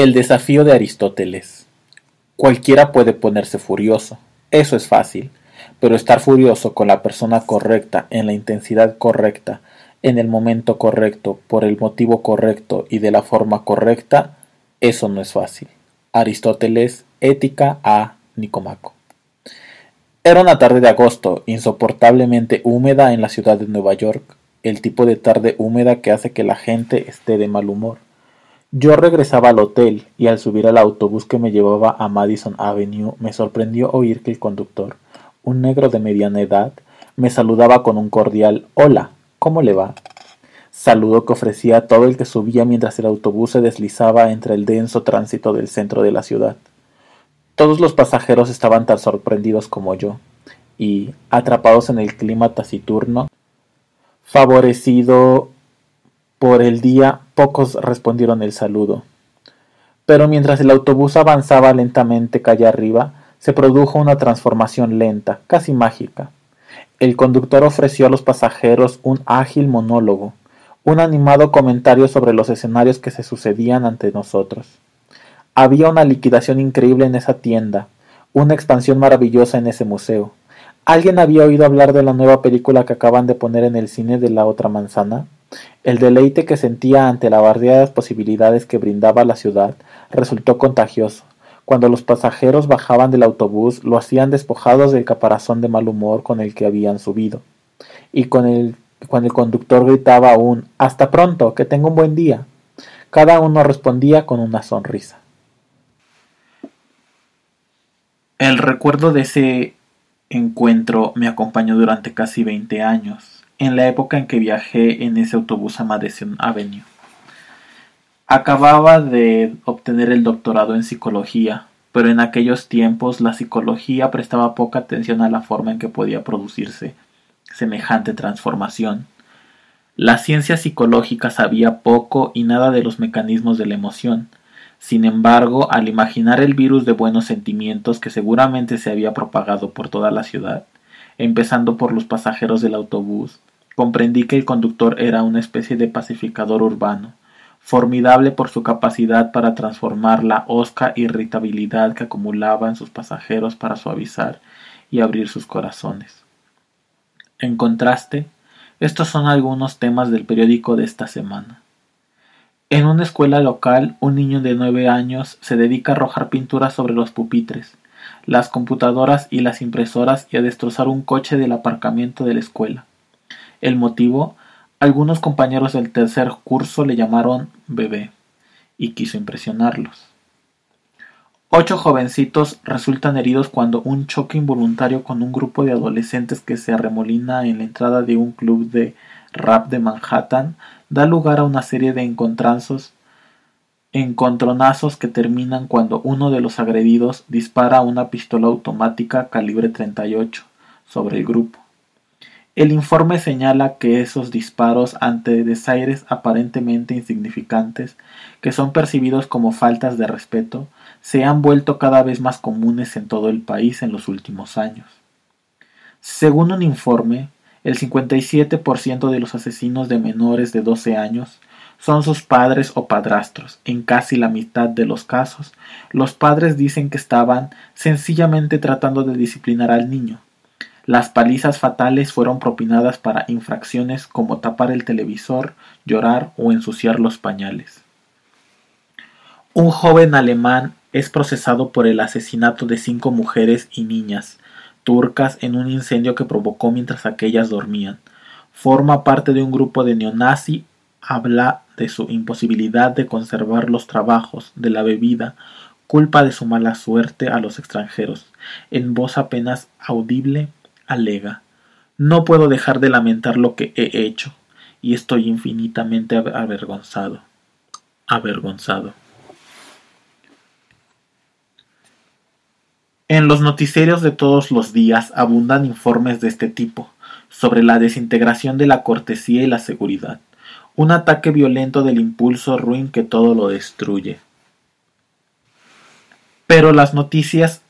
El desafío de Aristóteles. Cualquiera puede ponerse furioso, eso es fácil, pero estar furioso con la persona correcta, en la intensidad correcta, en el momento correcto, por el motivo correcto y de la forma correcta, eso no es fácil. Aristóteles, Ética a Nicomaco. Era una tarde de agosto, insoportablemente húmeda en la ciudad de Nueva York, el tipo de tarde húmeda que hace que la gente esté de mal humor. Yo regresaba al hotel y al subir al autobús que me llevaba a Madison Avenue me sorprendió oír que el conductor, un negro de mediana edad, me saludaba con un cordial Hola, ¿cómo le va? Saludo que ofrecía a todo el que subía mientras el autobús se deslizaba entre el denso tránsito del centro de la ciudad. Todos los pasajeros estaban tan sorprendidos como yo, y, atrapados en el clima taciturno, favorecido por el día, pocos respondieron el saludo. Pero mientras el autobús avanzaba lentamente calle arriba, se produjo una transformación lenta, casi mágica. El conductor ofreció a los pasajeros un ágil monólogo, un animado comentario sobre los escenarios que se sucedían ante nosotros. Había una liquidación increíble en esa tienda, una expansión maravillosa en ese museo. ¿Alguien había oído hablar de la nueva película que acaban de poner en el cine de la otra manzana? El deleite que sentía ante la variadas posibilidades que brindaba la ciudad resultó contagioso. Cuando los pasajeros bajaban del autobús, lo hacían despojados del caparazón de mal humor con el que habían subido. Y cuando el conductor gritaba aún Hasta pronto, que tenga un buen día. Cada uno respondía con una sonrisa. El recuerdo de ese encuentro me acompañó durante casi veinte años en la época en que viajé en ese autobús a Madison Avenue. Acababa de obtener el doctorado en psicología, pero en aquellos tiempos la psicología prestaba poca atención a la forma en que podía producirse semejante transformación. La ciencia psicológica sabía poco y nada de los mecanismos de la emoción. Sin embargo, al imaginar el virus de buenos sentimientos que seguramente se había propagado por toda la ciudad, empezando por los pasajeros del autobús, comprendí que el conductor era una especie de pacificador urbano, formidable por su capacidad para transformar la hosca irritabilidad que acumulaba en sus pasajeros para suavizar y abrir sus corazones. En contraste, estos son algunos temas del periódico de esta semana. En una escuela local, un niño de nueve años se dedica a arrojar pinturas sobre los pupitres, las computadoras y las impresoras y a destrozar un coche del aparcamiento de la escuela. El motivo, algunos compañeros del tercer curso le llamaron bebé y quiso impresionarlos. Ocho jovencitos resultan heridos cuando un choque involuntario con un grupo de adolescentes que se arremolina en la entrada de un club de rap de Manhattan da lugar a una serie de encontranzos, encontronazos que terminan cuando uno de los agredidos dispara una pistola automática calibre 38 sobre el grupo. El informe señala que esos disparos ante desaires aparentemente insignificantes, que son percibidos como faltas de respeto, se han vuelto cada vez más comunes en todo el país en los últimos años. Según un informe, el 57% de los asesinos de menores de 12 años son sus padres o padrastros. En casi la mitad de los casos, los padres dicen que estaban sencillamente tratando de disciplinar al niño, las palizas fatales fueron propinadas para infracciones como tapar el televisor, llorar o ensuciar los pañales. Un joven alemán es procesado por el asesinato de cinco mujeres y niñas turcas en un incendio que provocó mientras aquellas dormían. Forma parte de un grupo de neonazi, habla de su imposibilidad de conservar los trabajos, de la bebida, culpa de su mala suerte a los extranjeros. En voz apenas audible alega No puedo dejar de lamentar lo que he hecho, y estoy infinitamente avergonzado. Avergonzado. En los noticierios de todos los días abundan informes de este tipo, sobre la desintegración de la cortesía y la seguridad, un ataque violento del impulso ruin que todo lo destruye. Pero las noticias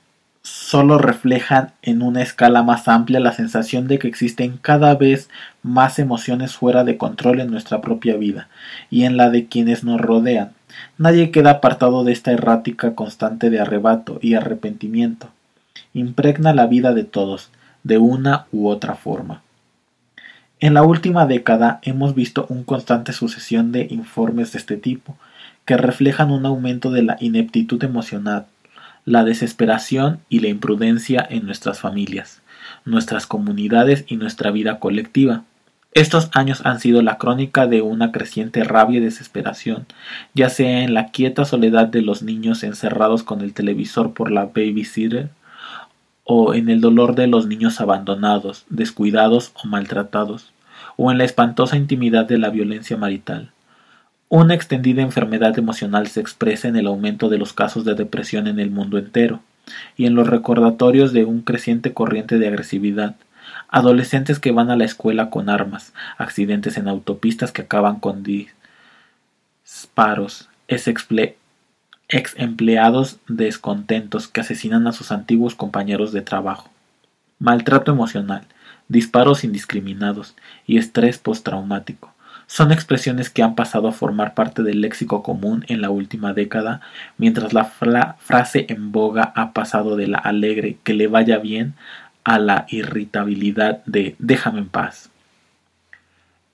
solo reflejan en una escala más amplia la sensación de que existen cada vez más emociones fuera de control en nuestra propia vida y en la de quienes nos rodean. Nadie queda apartado de esta errática constante de arrebato y arrepentimiento. Impregna la vida de todos, de una u otra forma. En la última década hemos visto una constante sucesión de informes de este tipo, que reflejan un aumento de la ineptitud emocional, la desesperación y la imprudencia en nuestras familias, nuestras comunidades y nuestra vida colectiva. Estos años han sido la crónica de una creciente rabia y desesperación, ya sea en la quieta soledad de los niños encerrados con el televisor por la babysitter, o en el dolor de los niños abandonados, descuidados o maltratados, o en la espantosa intimidad de la violencia marital. Una extendida enfermedad emocional se expresa en el aumento de los casos de depresión en el mundo entero, y en los recordatorios de un creciente corriente de agresividad, adolescentes que van a la escuela con armas, accidentes en autopistas que acaban con disparos, ex empleados descontentos que asesinan a sus antiguos compañeros de trabajo, maltrato emocional, disparos indiscriminados y estrés postraumático. Son expresiones que han pasado a formar parte del léxico común en la última década, mientras la frase en boga ha pasado de la alegre que le vaya bien a la irritabilidad de déjame en paz.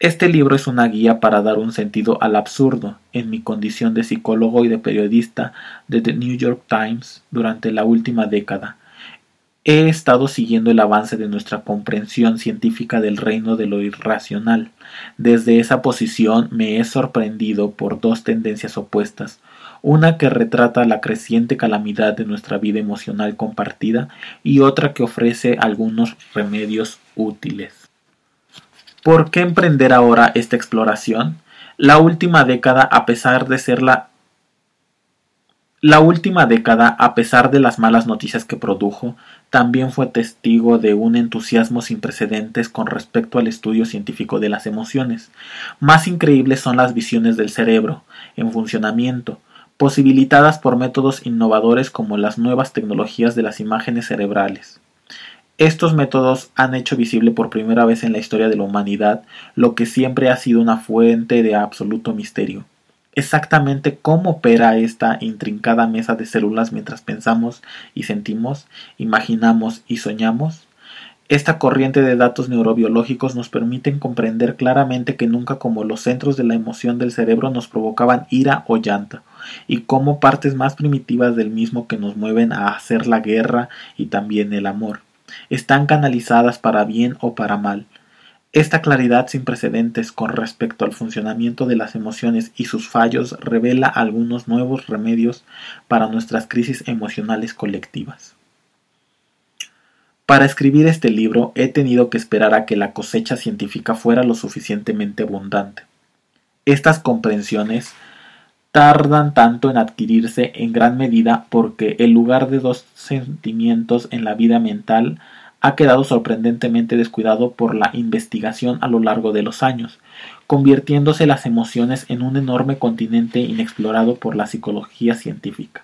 Este libro es una guía para dar un sentido al absurdo en mi condición de psicólogo y de periodista de The New York Times durante la última década. He estado siguiendo el avance de nuestra comprensión científica del reino de lo irracional. Desde esa posición me he sorprendido por dos tendencias opuestas una que retrata la creciente calamidad de nuestra vida emocional compartida y otra que ofrece algunos remedios útiles. ¿Por qué emprender ahora esta exploración? La última década, a pesar de ser la la última década, a pesar de las malas noticias que produjo, también fue testigo de un entusiasmo sin precedentes con respecto al estudio científico de las emociones. Más increíbles son las visiones del cerebro, en funcionamiento, posibilitadas por métodos innovadores como las nuevas tecnologías de las imágenes cerebrales. Estos métodos han hecho visible por primera vez en la historia de la humanidad lo que siempre ha sido una fuente de absoluto misterio. Exactamente cómo opera esta intrincada mesa de células mientras pensamos y sentimos, imaginamos y soñamos. Esta corriente de datos neurobiológicos nos permiten comprender claramente que nunca como los centros de la emoción del cerebro nos provocaban ira o llanta, y como partes más primitivas del mismo que nos mueven a hacer la guerra y también el amor, están canalizadas para bien o para mal. Esta claridad sin precedentes con respecto al funcionamiento de las emociones y sus fallos revela algunos nuevos remedios para nuestras crisis emocionales colectivas. Para escribir este libro he tenido que esperar a que la cosecha científica fuera lo suficientemente abundante. Estas comprensiones tardan tanto en adquirirse en gran medida porque el lugar de dos sentimientos en la vida mental ha quedado sorprendentemente descuidado por la investigación a lo largo de los años, convirtiéndose las emociones en un enorme continente inexplorado por la psicología científica.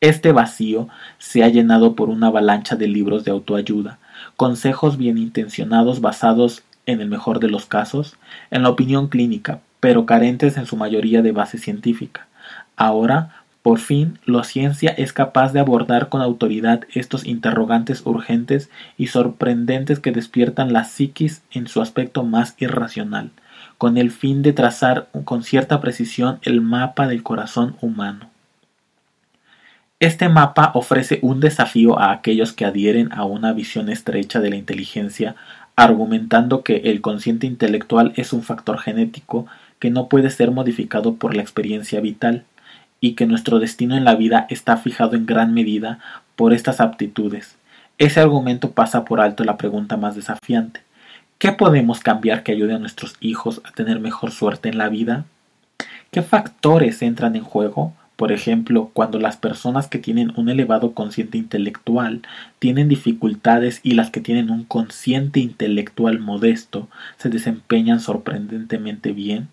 Este vacío se ha llenado por una avalancha de libros de autoayuda, consejos bien intencionados basados, en el mejor de los casos, en la opinión clínica, pero carentes en su mayoría de base científica. Ahora, por fin, la ciencia es capaz de abordar con autoridad estos interrogantes urgentes y sorprendentes que despiertan la psiquis en su aspecto más irracional, con el fin de trazar con cierta precisión el mapa del corazón humano. Este mapa ofrece un desafío a aquellos que adhieren a una visión estrecha de la inteligencia, argumentando que el consciente intelectual es un factor genético que no puede ser modificado por la experiencia vital, y que nuestro destino en la vida está fijado en gran medida por estas aptitudes. Ese argumento pasa por alto la pregunta más desafiante. ¿Qué podemos cambiar que ayude a nuestros hijos a tener mejor suerte en la vida? ¿Qué factores entran en juego por ejemplo, cuando las personas que tienen un elevado consciente intelectual tienen dificultades y las que tienen un consciente intelectual modesto se desempeñan sorprendentemente bien,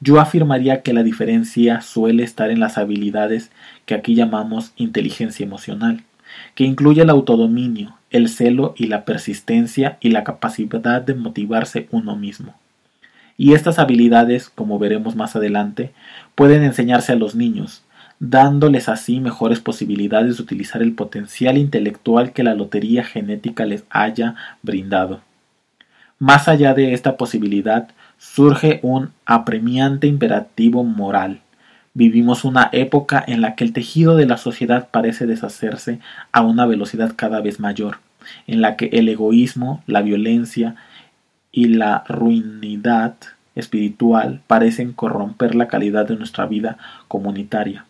yo afirmaría que la diferencia suele estar en las habilidades que aquí llamamos inteligencia emocional, que incluye el autodominio, el celo y la persistencia y la capacidad de motivarse uno mismo. Y estas habilidades, como veremos más adelante, pueden enseñarse a los niños, dándoles así mejores posibilidades de utilizar el potencial intelectual que la lotería genética les haya brindado. Más allá de esta posibilidad, surge un apremiante imperativo moral. Vivimos una época en la que el tejido de la sociedad parece deshacerse a una velocidad cada vez mayor, en la que el egoísmo, la violencia y la ruinidad espiritual parecen corromper la calidad de nuestra vida comunitaria.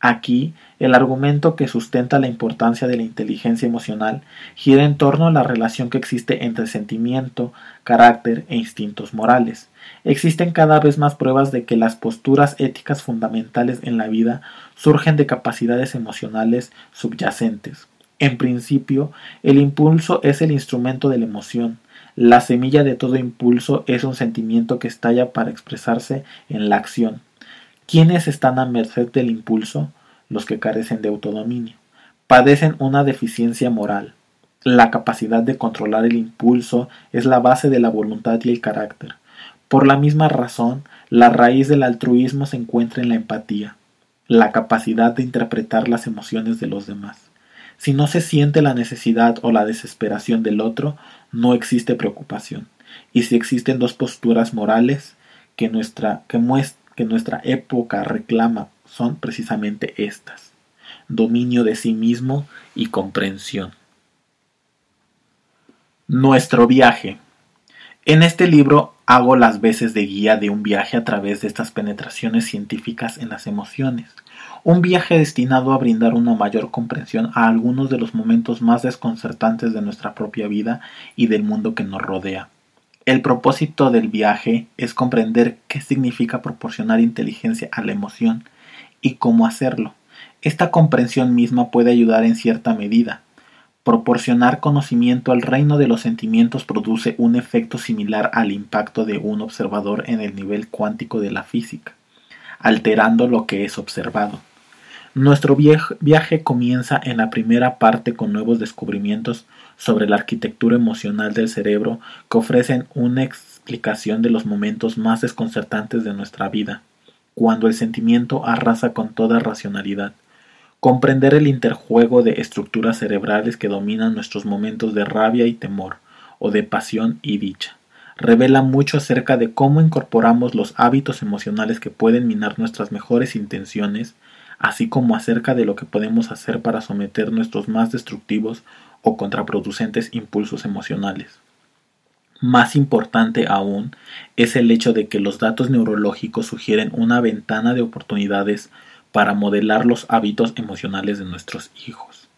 Aquí, el argumento que sustenta la importancia de la inteligencia emocional gira en torno a la relación que existe entre sentimiento, carácter e instintos morales. Existen cada vez más pruebas de que las posturas éticas fundamentales en la vida surgen de capacidades emocionales subyacentes. En principio, el impulso es el instrumento de la emoción. La semilla de todo impulso es un sentimiento que estalla para expresarse en la acción. ¿Quiénes están a merced del impulso? Los que carecen de autodominio. Padecen una deficiencia moral. La capacidad de controlar el impulso es la base de la voluntad y el carácter. Por la misma razón, la raíz del altruismo se encuentra en la empatía, la capacidad de interpretar las emociones de los demás. Si no se siente la necesidad o la desesperación del otro, no existe preocupación. Y si existen dos posturas morales que nuestra, que nuestra época reclama son precisamente estas, dominio de sí mismo y comprensión. Nuestro viaje. En este libro hago las veces de guía de un viaje a través de estas penetraciones científicas en las emociones, un viaje destinado a brindar una mayor comprensión a algunos de los momentos más desconcertantes de nuestra propia vida y del mundo que nos rodea. El propósito del viaje es comprender qué significa proporcionar inteligencia a la emoción y cómo hacerlo. Esta comprensión misma puede ayudar en cierta medida. Proporcionar conocimiento al reino de los sentimientos produce un efecto similar al impacto de un observador en el nivel cuántico de la física, alterando lo que es observado. Nuestro viaje comienza en la primera parte con nuevos descubrimientos sobre la arquitectura emocional del cerebro que ofrecen una explicación de los momentos más desconcertantes de nuestra vida, cuando el sentimiento arrasa con toda racionalidad. Comprender el interjuego de estructuras cerebrales que dominan nuestros momentos de rabia y temor, o de pasión y dicha, revela mucho acerca de cómo incorporamos los hábitos emocionales que pueden minar nuestras mejores intenciones así como acerca de lo que podemos hacer para someter nuestros más destructivos o contraproducentes impulsos emocionales. Más importante aún es el hecho de que los datos neurológicos sugieren una ventana de oportunidades para modelar los hábitos emocionales de nuestros hijos.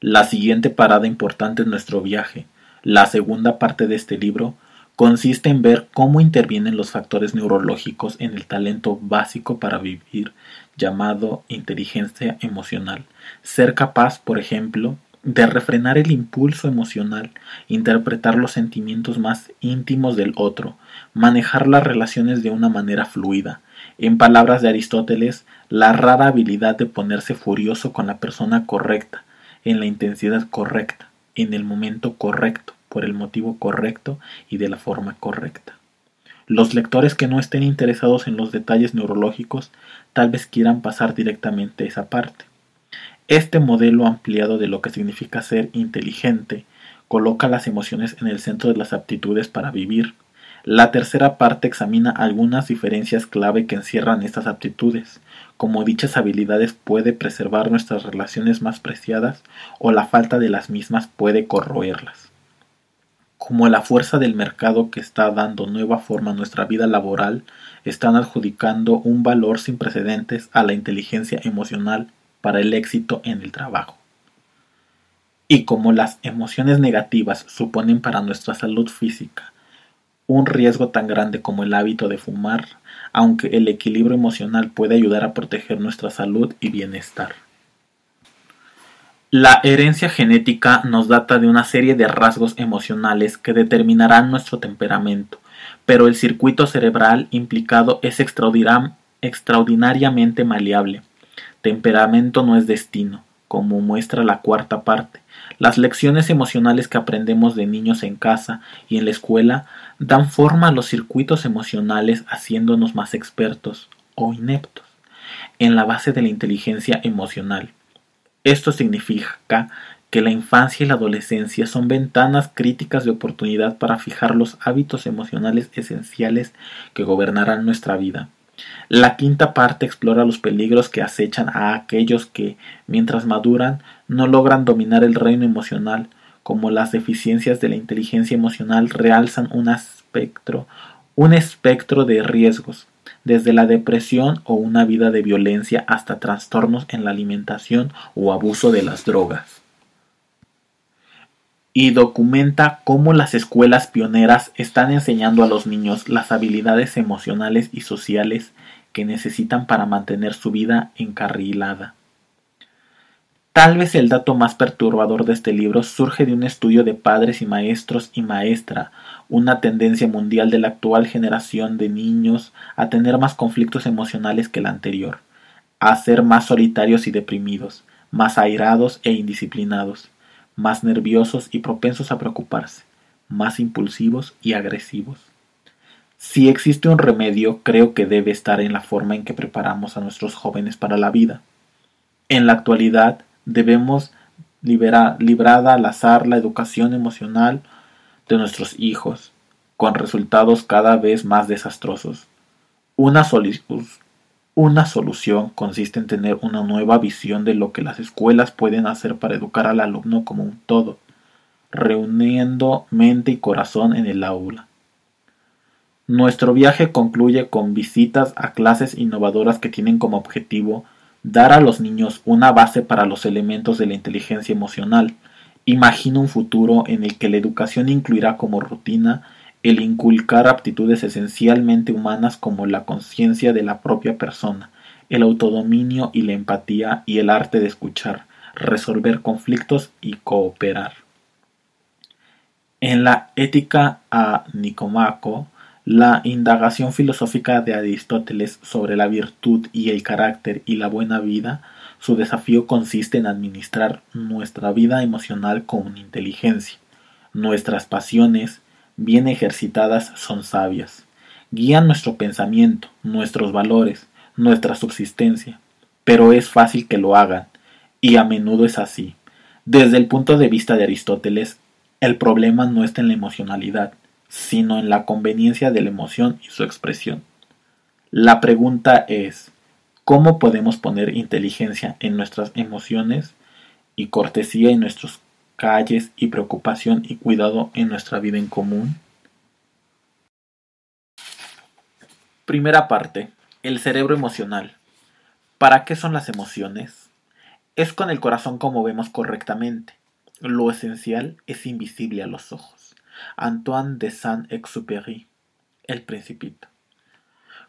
La siguiente parada importante en nuestro viaje, la segunda parte de este libro, consiste en ver cómo intervienen los factores neurológicos en el talento básico para vivir llamado inteligencia emocional. Ser capaz, por ejemplo, de refrenar el impulso emocional, interpretar los sentimientos más íntimos del otro, manejar las relaciones de una manera fluida. En palabras de Aristóteles, la rara habilidad de ponerse furioso con la persona correcta, en la intensidad correcta, en el momento correcto, por el motivo correcto y de la forma correcta. Los lectores que no estén interesados en los detalles neurológicos tal vez quieran pasar directamente esa parte. Este modelo ampliado de lo que significa ser inteligente coloca las emociones en el centro de las aptitudes para vivir. La tercera parte examina algunas diferencias clave que encierran estas aptitudes, como dichas habilidades puede preservar nuestras relaciones más preciadas o la falta de las mismas puede corroerlas como la fuerza del mercado que está dando nueva forma a nuestra vida laboral, están adjudicando un valor sin precedentes a la inteligencia emocional para el éxito en el trabajo. Y como las emociones negativas suponen para nuestra salud física un riesgo tan grande como el hábito de fumar, aunque el equilibrio emocional puede ayudar a proteger nuestra salud y bienestar. La herencia genética nos data de una serie de rasgos emocionales que determinarán nuestro temperamento, pero el circuito cerebral implicado es extraordinariamente maleable. Temperamento no es destino, como muestra la cuarta parte. Las lecciones emocionales que aprendemos de niños en casa y en la escuela dan forma a los circuitos emocionales haciéndonos más expertos o ineptos en la base de la inteligencia emocional. Esto significa que la infancia y la adolescencia son ventanas críticas de oportunidad para fijar los hábitos emocionales esenciales que gobernarán nuestra vida. La quinta parte explora los peligros que acechan a aquellos que, mientras maduran, no logran dominar el reino emocional, como las deficiencias de la inteligencia emocional realzan un espectro, un espectro de riesgos, desde la depresión o una vida de violencia hasta trastornos en la alimentación o abuso de las drogas y documenta cómo las escuelas pioneras están enseñando a los niños las habilidades emocionales y sociales que necesitan para mantener su vida encarrilada. Tal vez el dato más perturbador de este libro surge de un estudio de padres y maestros y maestra, una tendencia mundial de la actual generación de niños a tener más conflictos emocionales que la anterior, a ser más solitarios y deprimidos, más airados e indisciplinados más nerviosos y propensos a preocuparse, más impulsivos y agresivos. Si existe un remedio, creo que debe estar en la forma en que preparamos a nuestros jóvenes para la vida. En la actualidad debemos liberar, librada al azar la educación emocional de nuestros hijos, con resultados cada vez más desastrosos. Una, una solución consiste en tener una nueva visión de lo que las escuelas pueden hacer para educar al alumno como un todo, reuniendo mente y corazón en el aula. Nuestro viaje concluye con visitas a clases innovadoras que tienen como objetivo dar a los niños una base para los elementos de la inteligencia emocional. Imagino un futuro en el que la educación incluirá como rutina el inculcar aptitudes esencialmente humanas como la conciencia de la propia persona, el autodominio y la empatía y el arte de escuchar, resolver conflictos y cooperar. En la Ética a Nicomaco, la indagación filosófica de Aristóteles sobre la virtud y el carácter y la buena vida, su desafío consiste en administrar nuestra vida emocional con inteligencia. Nuestras pasiones, bien ejercitadas son sabias. Guían nuestro pensamiento, nuestros valores, nuestra subsistencia. Pero es fácil que lo hagan, y a menudo es así. Desde el punto de vista de Aristóteles, el problema no está en la emocionalidad, sino en la conveniencia de la emoción y su expresión. La pregunta es, ¿cómo podemos poner inteligencia en nuestras emociones y cortesía en nuestros calles y preocupación y cuidado en nuestra vida en común? Primera parte. El cerebro emocional. ¿Para qué son las emociones? Es con el corazón como vemos correctamente. Lo esencial es invisible a los ojos. Antoine de Saint-Exupéry. El Principito.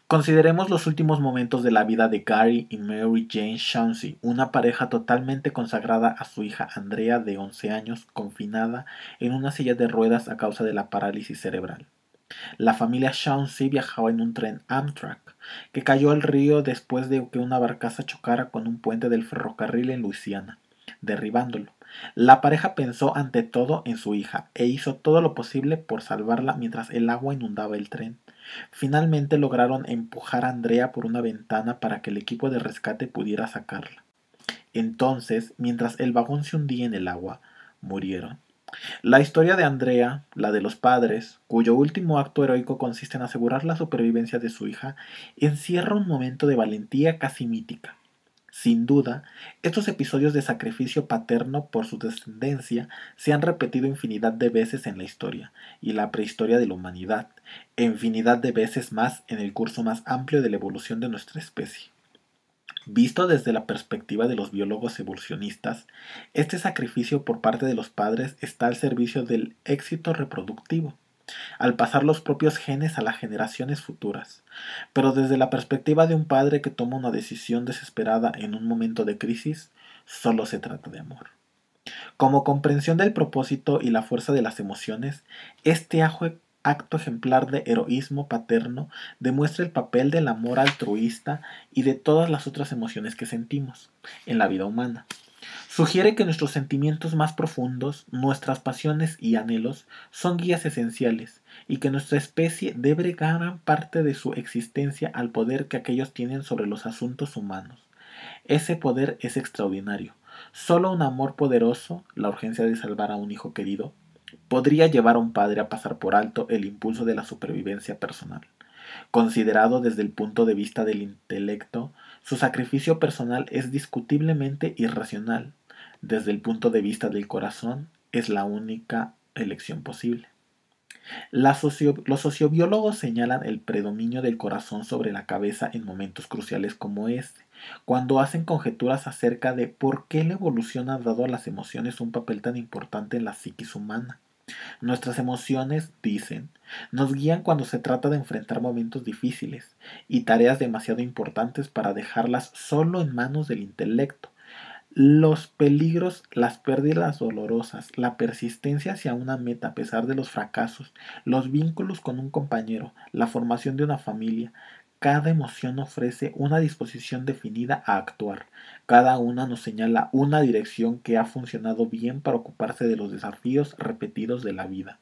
Consideremos los últimos momentos de la vida de Gary y Mary Jane Chauncey, una pareja totalmente consagrada a su hija Andrea de 11 años, confinada en una silla de ruedas a causa de la parálisis cerebral. La familia Chauncey viajaba en un tren Amtrak, que cayó al río después de que una barcaza chocara con un puente del ferrocarril en Luisiana, derribándolo. La pareja pensó ante todo en su hija e hizo todo lo posible por salvarla mientras el agua inundaba el tren. Finalmente lograron empujar a Andrea por una ventana para que el equipo de rescate pudiera sacarla. Entonces, mientras el vagón se hundía en el agua, murieron. La historia de Andrea, la de los padres, cuyo último acto heroico consiste en asegurar la supervivencia de su hija, encierra un momento de valentía casi mítica. Sin duda, estos episodios de sacrificio paterno por su descendencia se han repetido infinidad de veces en la historia y la prehistoria de la humanidad, e infinidad de veces más en el curso más amplio de la evolución de nuestra especie. Visto desde la perspectiva de los biólogos evolucionistas, este sacrificio por parte de los padres está al servicio del éxito reproductivo al pasar los propios genes a las generaciones futuras. Pero desde la perspectiva de un padre que toma una decisión desesperada en un momento de crisis, solo se trata de amor. Como comprensión del propósito y la fuerza de las emociones, este acto ejemplar de heroísmo paterno demuestra el papel del amor altruista y de todas las otras emociones que sentimos en la vida humana. Sugiere que nuestros sentimientos más profundos, nuestras pasiones y anhelos son guías esenciales y que nuestra especie debe gran parte de su existencia al poder que aquellos tienen sobre los asuntos humanos. Ese poder es extraordinario. Solo un amor poderoso, la urgencia de salvar a un hijo querido, podría llevar a un padre a pasar por alto el impulso de la supervivencia personal. Considerado desde el punto de vista del intelecto, su sacrificio personal es discutiblemente irracional. Desde el punto de vista del corazón, es la única elección posible. los sociobiólogos señalan el predominio del corazón sobre la cabeza en momentos cruciales como este, cuando hacen conjeturas acerca de por qué la evolución ha dado a las emociones un papel tan importante en la psiquis humana. Nuestras emociones, dicen, nos guían cuando se trata de enfrentar momentos difíciles y tareas demasiado importantes para dejarlas solo en manos del intelecto. Los peligros, las pérdidas dolorosas, la persistencia hacia una meta a pesar de los fracasos, los vínculos con un compañero, la formación de una familia, cada emoción ofrece una disposición definida a actuar. Cada una nos señala una dirección que ha funcionado bien para ocuparse de los desafíos repetidos de la vida.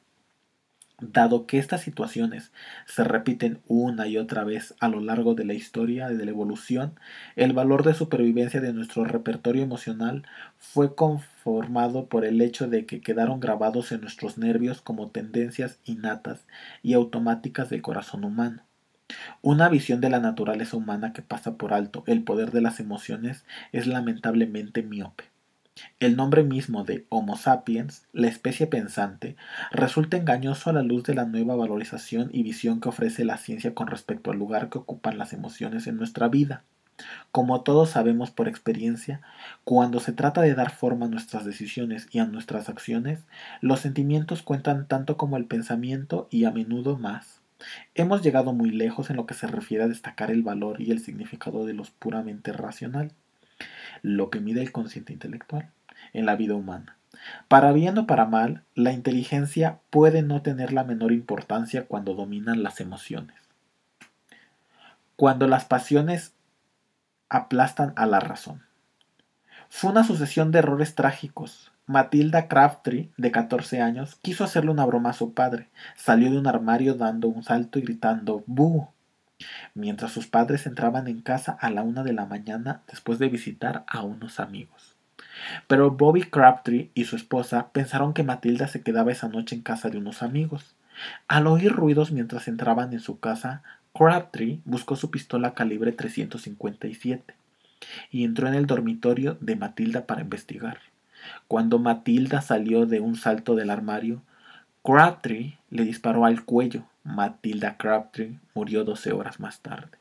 Dado que estas situaciones se repiten una y otra vez a lo largo de la historia de la evolución, el valor de supervivencia de nuestro repertorio emocional fue conformado por el hecho de que quedaron grabados en nuestros nervios como tendencias innatas y automáticas del corazón humano. Una visión de la naturaleza humana que pasa por alto el poder de las emociones es lamentablemente miope. El nombre mismo de Homo sapiens, la especie pensante, resulta engañoso a la luz de la nueva valorización y visión que ofrece la ciencia con respecto al lugar que ocupan las emociones en nuestra vida. Como todos sabemos por experiencia, cuando se trata de dar forma a nuestras decisiones y a nuestras acciones, los sentimientos cuentan tanto como el pensamiento y a menudo más. Hemos llegado muy lejos en lo que se refiere a destacar el valor y el significado de lo puramente racional, lo que mide el consciente intelectual en la vida humana. Para bien o para mal, la inteligencia puede no tener la menor importancia cuando dominan las emociones. Cuando las pasiones aplastan a la razón. Fue una sucesión de errores trágicos, Matilda Crabtree, de 14 años, quiso hacerle una broma a su padre. Salió de un armario dando un salto y gritando ¡Bu! mientras sus padres entraban en casa a la una de la mañana después de visitar a unos amigos. Pero Bobby Crabtree y su esposa pensaron que Matilda se quedaba esa noche en casa de unos amigos. Al oír ruidos mientras entraban en su casa, Crabtree buscó su pistola calibre 357 y entró en el dormitorio de Matilda para investigar. Cuando Matilda salió de un salto del armario, Crabtree le disparó al cuello. Matilda Crabtree murió 12 horas más tarde.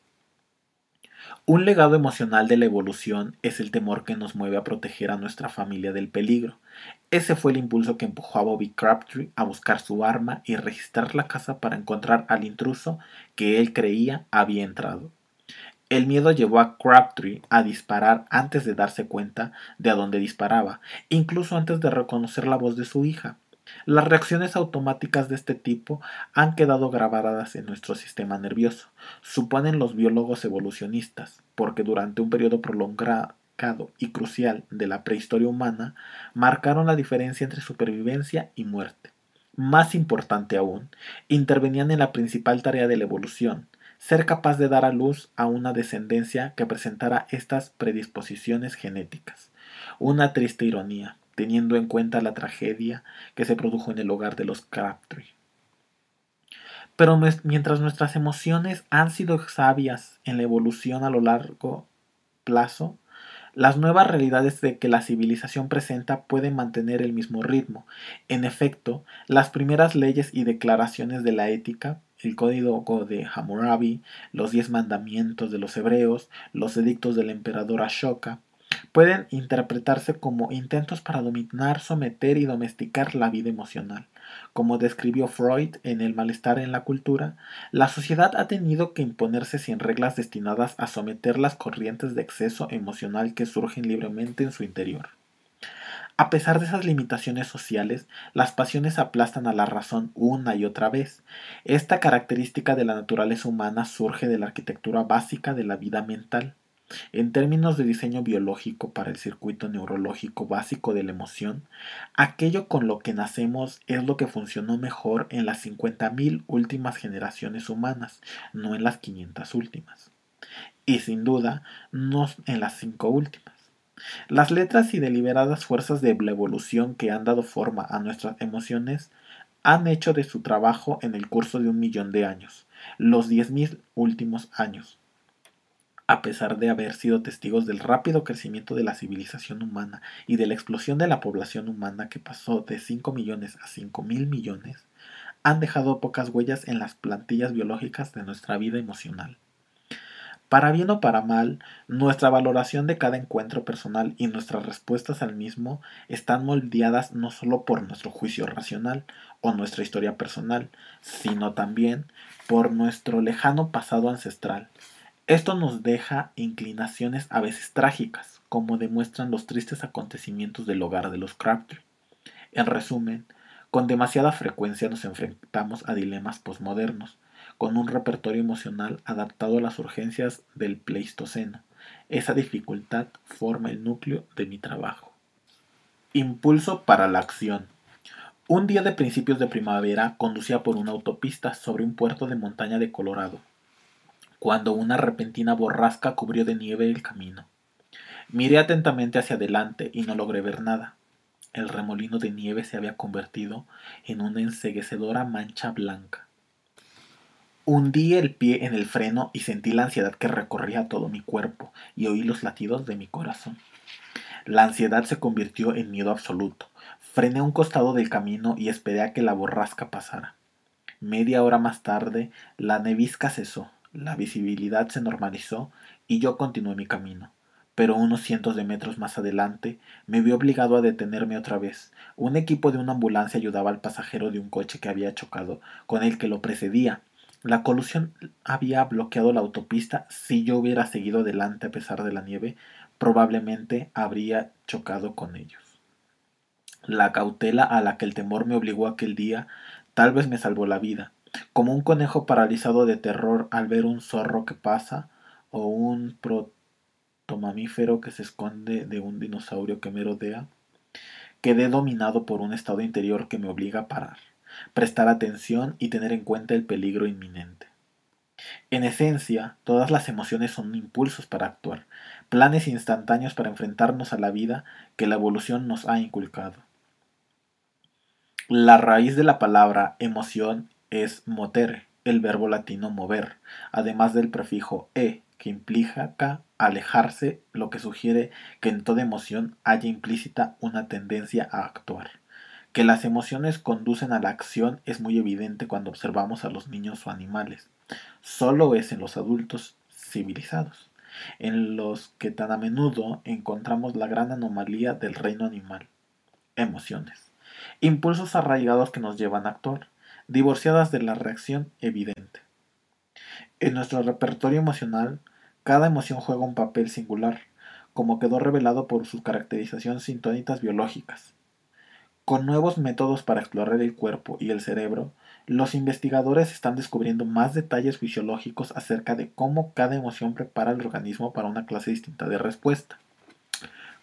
Un legado emocional de la evolución es el temor que nos mueve a proteger a nuestra familia del peligro. Ese fue el impulso que empujó a Bobby Crabtree a buscar su arma y registrar la casa para encontrar al intruso que él creía había entrado. El miedo llevó a Crabtree a disparar antes de darse cuenta de a dónde disparaba, incluso antes de reconocer la voz de su hija. Las reacciones automáticas de este tipo han quedado grabadas en nuestro sistema nervioso, suponen los biólogos evolucionistas, porque durante un periodo prolongado y crucial de la prehistoria humana marcaron la diferencia entre supervivencia y muerte. Más importante aún, intervenían en la principal tarea de la evolución, ser capaz de dar a luz a una descendencia que presentara estas predisposiciones genéticas. Una triste ironía, teniendo en cuenta la tragedia que se produjo en el hogar de los Crabtree. Pero mientras nuestras emociones han sido sabias en la evolución a lo largo plazo, las nuevas realidades de que la civilización presenta pueden mantener el mismo ritmo. En efecto, las primeras leyes y declaraciones de la ética el código de Hammurabi, los diez mandamientos de los hebreos, los edictos del emperador Ashoka, pueden interpretarse como intentos para dominar, someter y domesticar la vida emocional. Como describió Freud en El malestar en la cultura, la sociedad ha tenido que imponerse sin reglas destinadas a someter las corrientes de exceso emocional que surgen libremente en su interior. A pesar de esas limitaciones sociales, las pasiones aplastan a la razón una y otra vez. Esta característica de la naturaleza humana surge de la arquitectura básica de la vida mental. En términos de diseño biológico para el circuito neurológico básico de la emoción, aquello con lo que nacemos es lo que funcionó mejor en las 50.000 últimas generaciones humanas, no en las 500 últimas. Y sin duda, no en las 5 últimas. Las letras y deliberadas fuerzas de la evolución que han dado forma a nuestras emociones han hecho de su trabajo en el curso de un millón de años, los 10.000 últimos años a pesar de haber sido testigos del rápido crecimiento de la civilización humana y de la explosión de la población humana que pasó de 5 millones a 5 mil millones, han dejado pocas huellas en las plantillas biológicas de nuestra vida emocional. Para bien o para mal, nuestra valoración de cada encuentro personal y nuestras respuestas al mismo están moldeadas no solo por nuestro juicio racional o nuestra historia personal, sino también por nuestro lejano pasado ancestral, esto nos deja inclinaciones a veces trágicas, como demuestran los tristes acontecimientos del hogar de los Crabtree. En resumen, con demasiada frecuencia nos enfrentamos a dilemas posmodernos, con un repertorio emocional adaptado a las urgencias del Pleistoceno. Esa dificultad forma el núcleo de mi trabajo. Impulso para la acción. Un día de principios de primavera conducía por una autopista sobre un puerto de montaña de Colorado cuando una repentina borrasca cubrió de nieve el camino. Miré atentamente hacia adelante y no logré ver nada. El remolino de nieve se había convertido en una enseguecedora mancha blanca. Hundí el pie en el freno y sentí la ansiedad que recorría todo mi cuerpo y oí los latidos de mi corazón. La ansiedad se convirtió en miedo absoluto. Frené un costado del camino y esperé a que la borrasca pasara. Media hora más tarde, la nevisca cesó la visibilidad se normalizó y yo continué mi camino. Pero unos cientos de metros más adelante me vi obligado a detenerme otra vez. Un equipo de una ambulancia ayudaba al pasajero de un coche que había chocado con el que lo precedía. La colusión había bloqueado la autopista. Si yo hubiera seguido adelante a pesar de la nieve, probablemente habría chocado con ellos. La cautela a la que el temor me obligó aquel día tal vez me salvó la vida, como un conejo paralizado de terror al ver un zorro que pasa o un protomamífero que se esconde de un dinosaurio que me rodea, quedé dominado por un estado interior que me obliga a parar, prestar atención y tener en cuenta el peligro inminente. En esencia, todas las emociones son impulsos para actuar, planes instantáneos para enfrentarnos a la vida que la evolución nos ha inculcado. La raíz de la palabra emoción es motere, el verbo latino mover, además del prefijo e, que implica alejarse, lo que sugiere que en toda emoción haya implícita una tendencia a actuar. Que las emociones conducen a la acción es muy evidente cuando observamos a los niños o animales. Solo es en los adultos civilizados, en los que tan a menudo encontramos la gran anomalía del reino animal. Emociones. Impulsos arraigados que nos llevan a actuar divorciadas de la reacción evidente. En nuestro repertorio emocional, cada emoción juega un papel singular, como quedó revelado por su caracterización sintónicas biológicas. Con nuevos métodos para explorar el cuerpo y el cerebro, los investigadores están descubriendo más detalles fisiológicos acerca de cómo cada emoción prepara el organismo para una clase distinta de respuesta.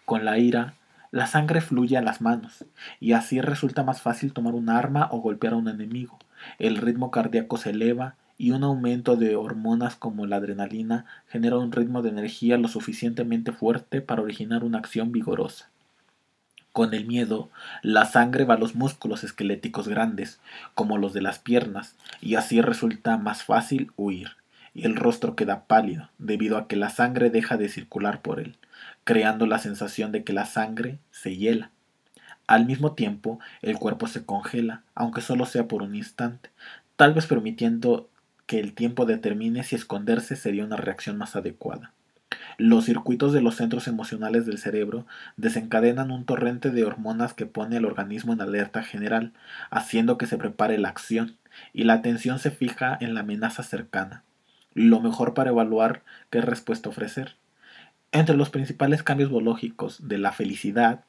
Con la ira, la sangre fluye a las manos, y así resulta más fácil tomar un arma o golpear a un enemigo. El ritmo cardíaco se eleva y un aumento de hormonas como la adrenalina genera un ritmo de energía lo suficientemente fuerte para originar una acción vigorosa. Con el miedo, la sangre va a los músculos esqueléticos grandes, como los de las piernas, y así resulta más fácil huir, y el rostro queda pálido, debido a que la sangre deja de circular por él creando la sensación de que la sangre se hiela. Al mismo tiempo, el cuerpo se congela, aunque solo sea por un instante, tal vez permitiendo que el tiempo determine si esconderse sería una reacción más adecuada. Los circuitos de los centros emocionales del cerebro desencadenan un torrente de hormonas que pone al organismo en alerta general, haciendo que se prepare la acción, y la atención se fija en la amenaza cercana, lo mejor para evaluar qué respuesta ofrecer. Entre los principales cambios biológicos de la felicidad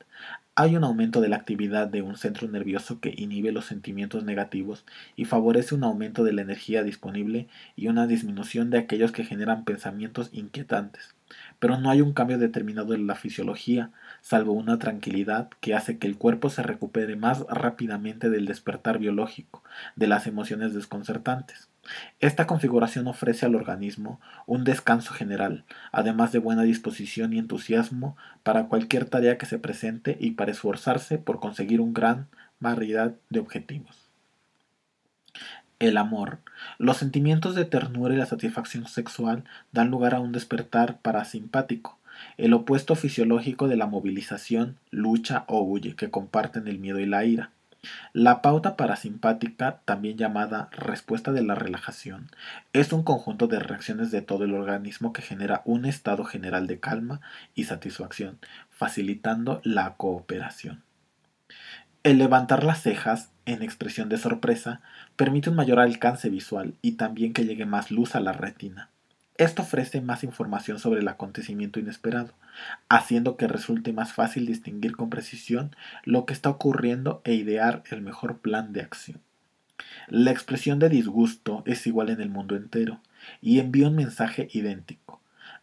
hay un aumento de la actividad de un centro nervioso que inhibe los sentimientos negativos y favorece un aumento de la energía disponible y una disminución de aquellos que generan pensamientos inquietantes. Pero no hay un cambio determinado en la fisiología, salvo una tranquilidad que hace que el cuerpo se recupere más rápidamente del despertar biológico, de las emociones desconcertantes. Esta configuración ofrece al organismo un descanso general, además de buena disposición y entusiasmo para cualquier tarea que se presente y para esforzarse por conseguir una gran variedad de objetivos. El amor. Los sentimientos de ternura y la satisfacción sexual dan lugar a un despertar parasimpático, el opuesto fisiológico de la movilización, lucha o huye que comparten el miedo y la ira. La pauta parasimpática, también llamada respuesta de la relajación, es un conjunto de reacciones de todo el organismo que genera un estado general de calma y satisfacción, facilitando la cooperación. El levantar las cejas, en expresión de sorpresa, permite un mayor alcance visual y también que llegue más luz a la retina. Esto ofrece más información sobre el acontecimiento inesperado, haciendo que resulte más fácil distinguir con precisión lo que está ocurriendo e idear el mejor plan de acción. La expresión de disgusto es igual en el mundo entero y envía un mensaje idéntico.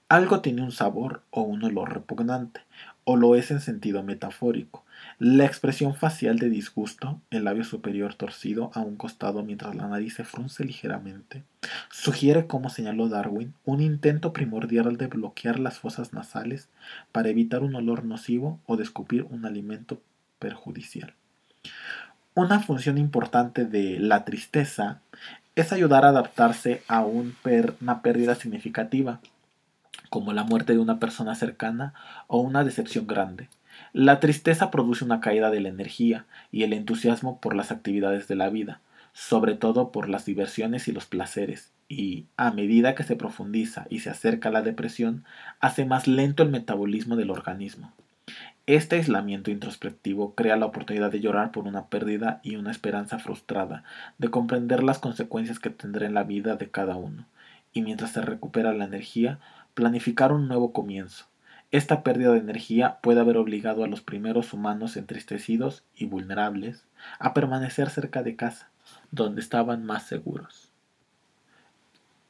Algo tiene un sabor o un olor repugnante, o lo es en sentido metafórico, la expresión facial de disgusto, el labio superior torcido a un costado mientras la nariz se frunce ligeramente, sugiere, como señaló Darwin, un intento primordial de bloquear las fosas nasales para evitar un olor nocivo o de escupir un alimento perjudicial. Una función importante de la tristeza es ayudar a adaptarse a una pérdida significativa, como la muerte de una persona cercana o una decepción grande. La tristeza produce una caída de la energía y el entusiasmo por las actividades de la vida, sobre todo por las diversiones y los placeres, y, a medida que se profundiza y se acerca la depresión, hace más lento el metabolismo del organismo. Este aislamiento introspectivo crea la oportunidad de llorar por una pérdida y una esperanza frustrada, de comprender las consecuencias que tendrá en la vida de cada uno, y mientras se recupera la energía, planificar un nuevo comienzo, esta pérdida de energía puede haber obligado a los primeros humanos entristecidos y vulnerables a permanecer cerca de casa, donde estaban más seguros.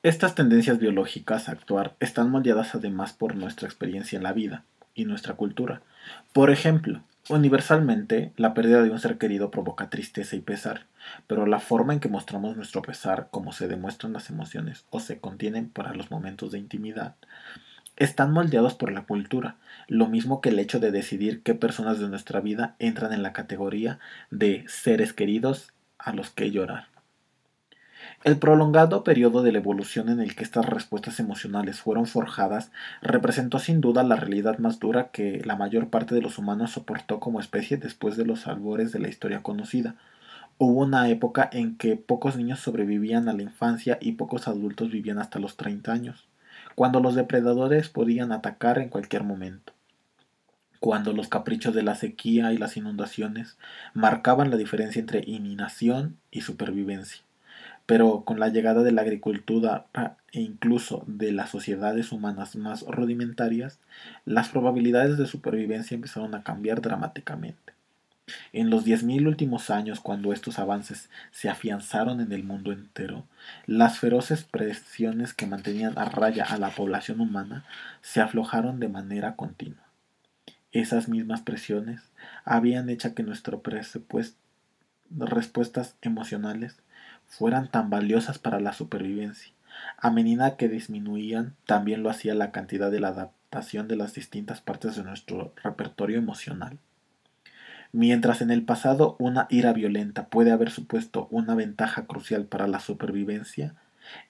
Estas tendencias biológicas a actuar están moldeadas además por nuestra experiencia en la vida y nuestra cultura. Por ejemplo, universalmente, la pérdida de un ser querido provoca tristeza y pesar, pero la forma en que mostramos nuestro pesar, como se demuestran las emociones o se contienen para los momentos de intimidad, están moldeados por la cultura, lo mismo que el hecho de decidir qué personas de nuestra vida entran en la categoría de seres queridos a los que llorar. El prolongado periodo de la evolución en el que estas respuestas emocionales fueron forjadas representó sin duda la realidad más dura que la mayor parte de los humanos soportó como especie después de los albores de la historia conocida. Hubo una época en que pocos niños sobrevivían a la infancia y pocos adultos vivían hasta los 30 años cuando los depredadores podían atacar en cualquier momento, cuando los caprichos de la sequía y las inundaciones marcaban la diferencia entre ininación y supervivencia. Pero con la llegada de la agricultura e incluso de las sociedades humanas más rudimentarias, las probabilidades de supervivencia empezaron a cambiar dramáticamente. En los diez mil últimos años, cuando estos avances se afianzaron en el mundo entero, las feroces presiones que mantenían a raya a la población humana se aflojaron de manera continua. Esas mismas presiones habían hecho que nuestras respuestas emocionales fueran tan valiosas para la supervivencia. A medida que disminuían, también lo hacía la cantidad de la adaptación de las distintas partes de nuestro repertorio emocional. Mientras en el pasado una ira violenta puede haber supuesto una ventaja crucial para la supervivencia,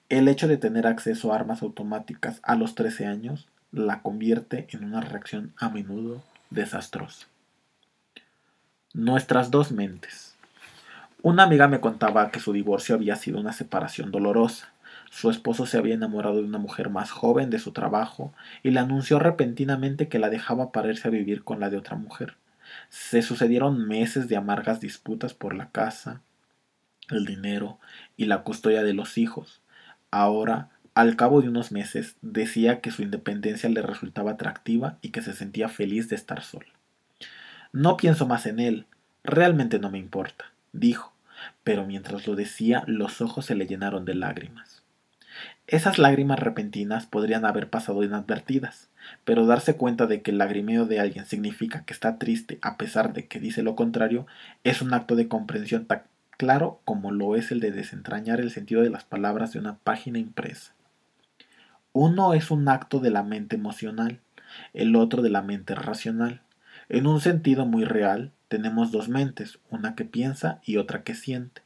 el hecho de tener acceso a armas automáticas a los 13 años la convierte en una reacción a menudo desastrosa. Nuestras dos mentes. Una amiga me contaba que su divorcio había sido una separación dolorosa. Su esposo se había enamorado de una mujer más joven de su trabajo y le anunció repentinamente que la dejaba para irse a vivir con la de otra mujer. Se sucedieron meses de amargas disputas por la casa, el dinero y la custodia de los hijos. Ahora, al cabo de unos meses, decía que su independencia le resultaba atractiva y que se sentía feliz de estar sola. No pienso más en él, realmente no me importa, dijo, pero mientras lo decía los ojos se le llenaron de lágrimas. Esas lágrimas repentinas podrían haber pasado inadvertidas, pero darse cuenta de que el lagrimeo de alguien significa que está triste a pesar de que dice lo contrario es un acto de comprensión tan claro como lo es el de desentrañar el sentido de las palabras de una página impresa. Uno es un acto de la mente emocional, el otro de la mente racional. En un sentido muy real, tenemos dos mentes, una que piensa y otra que siente.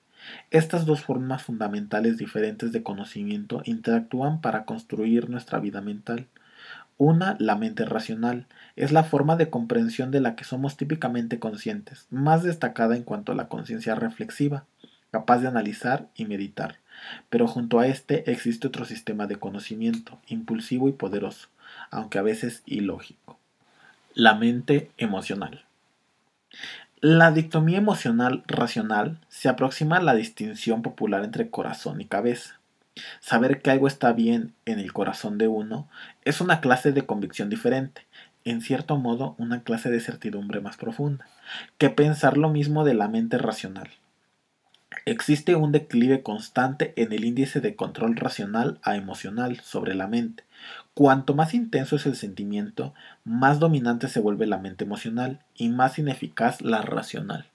Estas dos formas fundamentales diferentes de conocimiento interactúan para construir nuestra vida mental. Una, la mente racional, es la forma de comprensión de la que somos típicamente conscientes, más destacada en cuanto a la conciencia reflexiva, capaz de analizar y meditar. Pero junto a este existe otro sistema de conocimiento, impulsivo y poderoso, aunque a veces ilógico. La mente emocional. La dictomía emocional-racional se aproxima a la distinción popular entre corazón y cabeza. Saber que algo está bien en el corazón de uno es una clase de convicción diferente, en cierto modo una clase de certidumbre más profunda, que pensar lo mismo de la mente racional. Existe un declive constante en el índice de control racional a emocional sobre la mente. Cuanto más intenso es el sentimiento, más dominante se vuelve la mente emocional y más ineficaz la racional.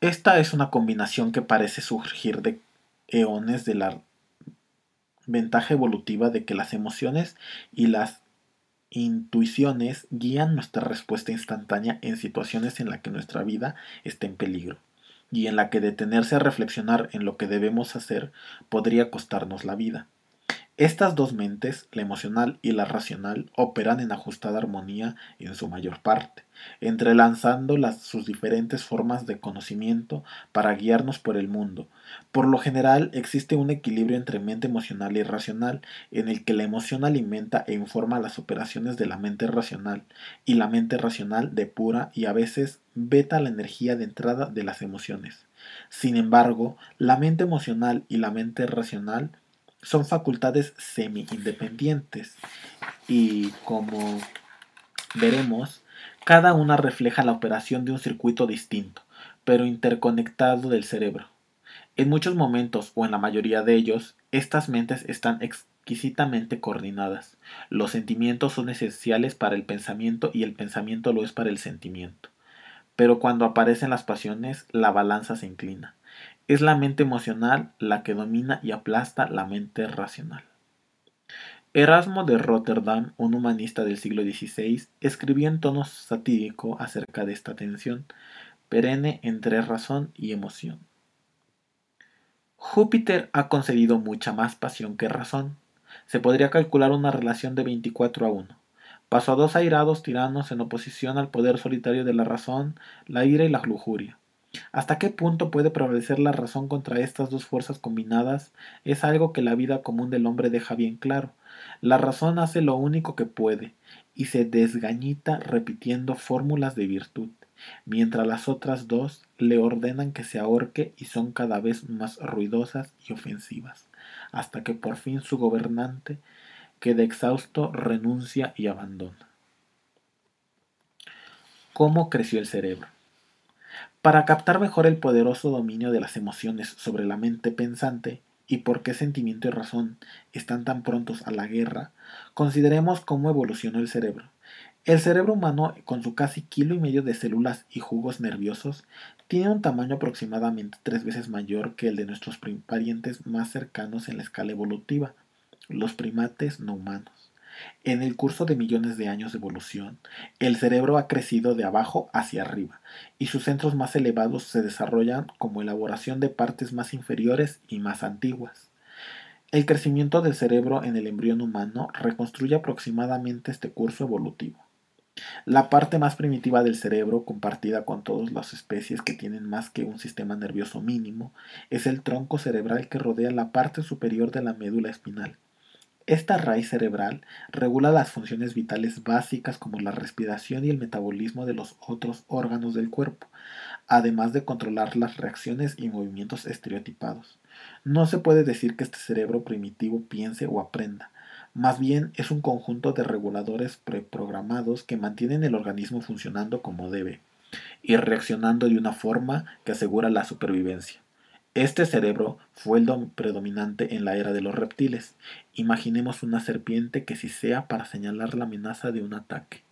Esta es una combinación que parece surgir de eones de la ventaja evolutiva de que las emociones y las intuiciones guían nuestra respuesta instantánea en situaciones en las que nuestra vida está en peligro y en la que detenerse a reflexionar en lo que debemos hacer podría costarnos la vida. Estas dos mentes, la emocional y la racional, operan en ajustada armonía en su mayor parte, entrelazando las, sus diferentes formas de conocimiento para guiarnos por el mundo. Por lo general existe un equilibrio entre mente emocional y racional, en el que la emoción alimenta e informa las operaciones de la mente racional, y la mente racional depura y a veces veta la energía de entrada de las emociones. Sin embargo, la mente emocional y la mente racional son facultades semi-independientes y como veremos, cada una refleja la operación de un circuito distinto, pero interconectado del cerebro. En muchos momentos, o en la mayoría de ellos, estas mentes están exquisitamente coordinadas. Los sentimientos son esenciales para el pensamiento y el pensamiento lo es para el sentimiento. Pero cuando aparecen las pasiones, la balanza se inclina. Es la mente emocional la que domina y aplasta la mente racional. Erasmo de Rotterdam, un humanista del siglo XVI, escribió en tono satírico acerca de esta tensión perenne entre razón y emoción. Júpiter ha concedido mucha más pasión que razón. Se podría calcular una relación de 24 a 1. Pasó a dos airados tiranos en oposición al poder solitario de la razón, la ira y la lujuria. ¿Hasta qué punto puede prevalecer la razón contra estas dos fuerzas combinadas? Es algo que la vida común del hombre deja bien claro. La razón hace lo único que puede y se desgañita repitiendo fórmulas de virtud, mientras las otras dos le ordenan que se ahorque y son cada vez más ruidosas y ofensivas, hasta que por fin su gobernante queda exhausto, renuncia y abandona. ¿Cómo creció el cerebro? Para captar mejor el poderoso dominio de las emociones sobre la mente pensante y por qué sentimiento y razón están tan prontos a la guerra, consideremos cómo evolucionó el cerebro. El cerebro humano, con su casi kilo y medio de células y jugos nerviosos, tiene un tamaño aproximadamente tres veces mayor que el de nuestros parientes más cercanos en la escala evolutiva, los primates no humanos. En el curso de millones de años de evolución, el cerebro ha crecido de abajo hacia arriba, y sus centros más elevados se desarrollan como elaboración de partes más inferiores y más antiguas. El crecimiento del cerebro en el embrión humano reconstruye aproximadamente este curso evolutivo. La parte más primitiva del cerebro, compartida con todas las especies que tienen más que un sistema nervioso mínimo, es el tronco cerebral que rodea la parte superior de la médula espinal. Esta raíz cerebral regula las funciones vitales básicas como la respiración y el metabolismo de los otros órganos del cuerpo, además de controlar las reacciones y movimientos estereotipados. No se puede decir que este cerebro primitivo piense o aprenda, más bien es un conjunto de reguladores preprogramados que mantienen el organismo funcionando como debe y reaccionando de una forma que asegura la supervivencia. Este cerebro fue el predominante en la era de los reptiles. Imaginemos una serpiente que si sea para señalar la amenaza de un ataque.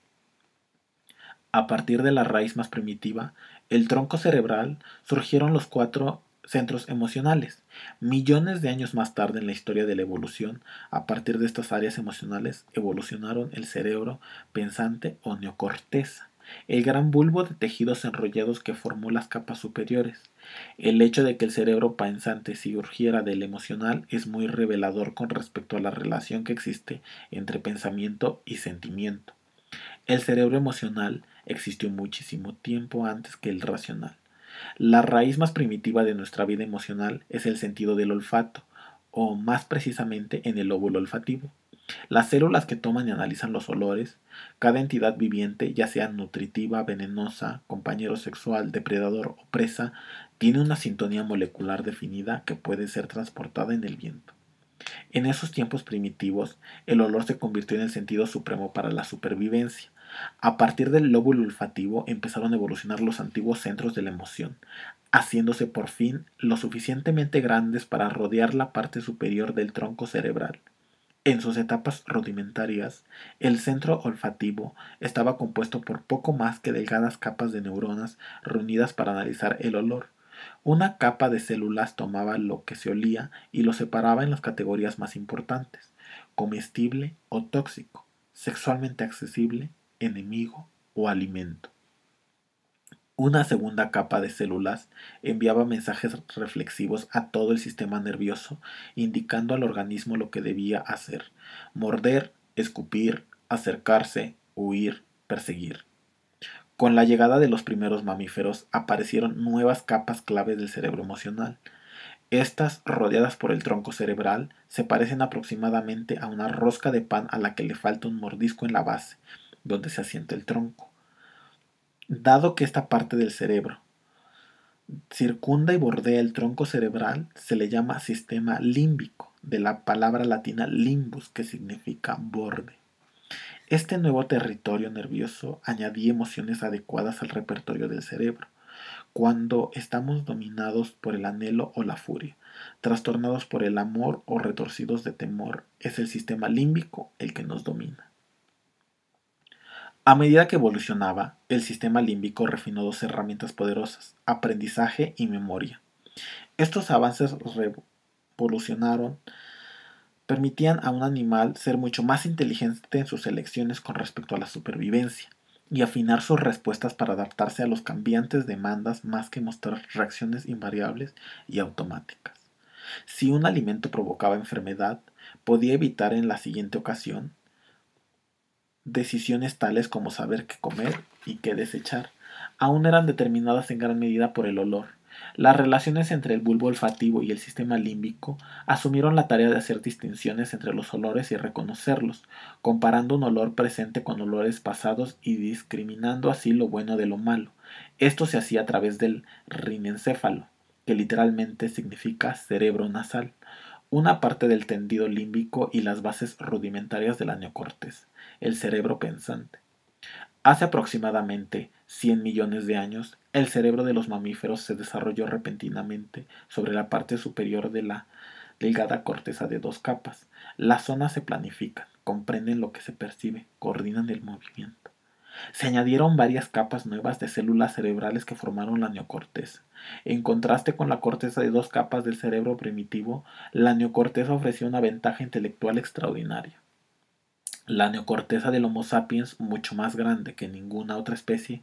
A partir de la raíz más primitiva, el tronco cerebral, surgieron los cuatro centros emocionales. Millones de años más tarde en la historia de la evolución, a partir de estas áreas emocionales, evolucionaron el cerebro pensante o neocorteza el gran bulbo de tejidos enrollados que formó las capas superiores. El hecho de que el cerebro pensante surgiera del emocional es muy revelador con respecto a la relación que existe entre pensamiento y sentimiento. El cerebro emocional existió muchísimo tiempo antes que el racional. La raíz más primitiva de nuestra vida emocional es el sentido del olfato, o más precisamente en el lóbulo olfativo. Las células que toman y analizan los olores, cada entidad viviente, ya sea nutritiva, venenosa, compañero sexual, depredador o presa, tiene una sintonía molecular definida que puede ser transportada en el viento. En esos tiempos primitivos, el olor se convirtió en el sentido supremo para la supervivencia. A partir del lóbulo olfativo empezaron a evolucionar los antiguos centros de la emoción, haciéndose por fin lo suficientemente grandes para rodear la parte superior del tronco cerebral. En sus etapas rudimentarias, el centro olfativo estaba compuesto por poco más que delgadas capas de neuronas reunidas para analizar el olor. Una capa de células tomaba lo que se olía y lo separaba en las categorías más importantes, comestible o tóxico, sexualmente accesible, enemigo o alimento. Una segunda capa de células enviaba mensajes reflexivos a todo el sistema nervioso, indicando al organismo lo que debía hacer morder, escupir, acercarse, huir, perseguir. Con la llegada de los primeros mamíferos aparecieron nuevas capas claves del cerebro emocional. Estas, rodeadas por el tronco cerebral, se parecen aproximadamente a una rosca de pan a la que le falta un mordisco en la base, donde se asienta el tronco. Dado que esta parte del cerebro circunda y bordea el tronco cerebral, se le llama sistema límbico, de la palabra latina limbus, que significa borde. Este nuevo territorio nervioso añadía emociones adecuadas al repertorio del cerebro. Cuando estamos dominados por el anhelo o la furia, trastornados por el amor o retorcidos de temor, es el sistema límbico el que nos domina. A medida que evolucionaba, el sistema límbico refinó dos herramientas poderosas, aprendizaje y memoria. Estos avances revolucionaron, permitían a un animal ser mucho más inteligente en sus elecciones con respecto a la supervivencia y afinar sus respuestas para adaptarse a los cambiantes demandas más que mostrar reacciones invariables y automáticas. Si un alimento provocaba enfermedad, podía evitar en la siguiente ocasión decisiones tales como saber qué comer y qué desechar, aún eran determinadas en gran medida por el olor. Las relaciones entre el bulbo olfativo y el sistema límbico asumieron la tarea de hacer distinciones entre los olores y reconocerlos, comparando un olor presente con olores pasados y discriminando así lo bueno de lo malo. Esto se hacía a través del rinencéfalo, que literalmente significa cerebro nasal, una parte del tendido límbico y las bases rudimentarias de la el cerebro pensante. Hace aproximadamente 100 millones de años, el cerebro de los mamíferos se desarrolló repentinamente sobre la parte superior de la delgada corteza de dos capas. Las zonas se planifican, comprenden lo que se percibe, coordinan el movimiento. Se añadieron varias capas nuevas de células cerebrales que formaron la neocorteza. En contraste con la corteza de dos capas del cerebro primitivo, la neocorteza ofrecía una ventaja intelectual extraordinaria. La neocorteza del Homo sapiens, mucho más grande que ninguna otra especie,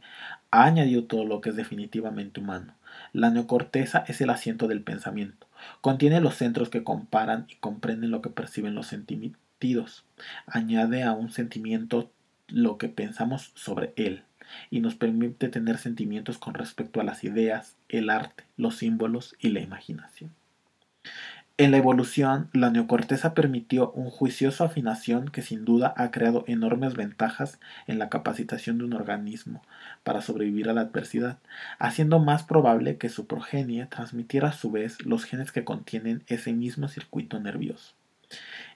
ha añadido todo lo que es definitivamente humano. La neocorteza es el asiento del pensamiento. Contiene los centros que comparan y comprenden lo que perciben los sentidos. Añade a un sentimiento lo que pensamos sobre él y nos permite tener sentimientos con respecto a las ideas, el arte, los símbolos y la imaginación. En la evolución, la neocorteza permitió un juicioso afinación que sin duda ha creado enormes ventajas en la capacitación de un organismo para sobrevivir a la adversidad, haciendo más probable que su progenie transmitiera a su vez los genes que contienen ese mismo circuito nervioso.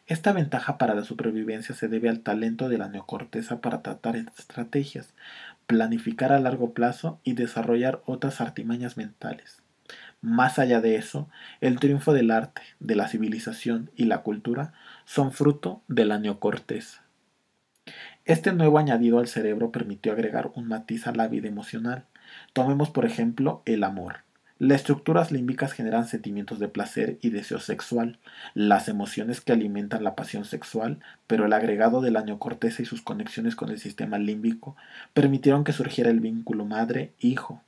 Esta ventaja para la supervivencia se debe al talento de la neocorteza para tratar estrategias, planificar a largo plazo y desarrollar otras artimañas mentales. Más allá de eso, el triunfo del arte, de la civilización y la cultura son fruto de la neocorteza. Este nuevo añadido al cerebro permitió agregar un matiz a la vida emocional. Tomemos por ejemplo el amor. Las estructuras límbicas generan sentimientos de placer y deseo sexual, las emociones que alimentan la pasión sexual, pero el agregado de la neocorteza y sus conexiones con el sistema límbico permitieron que surgiera el vínculo madre-hijo,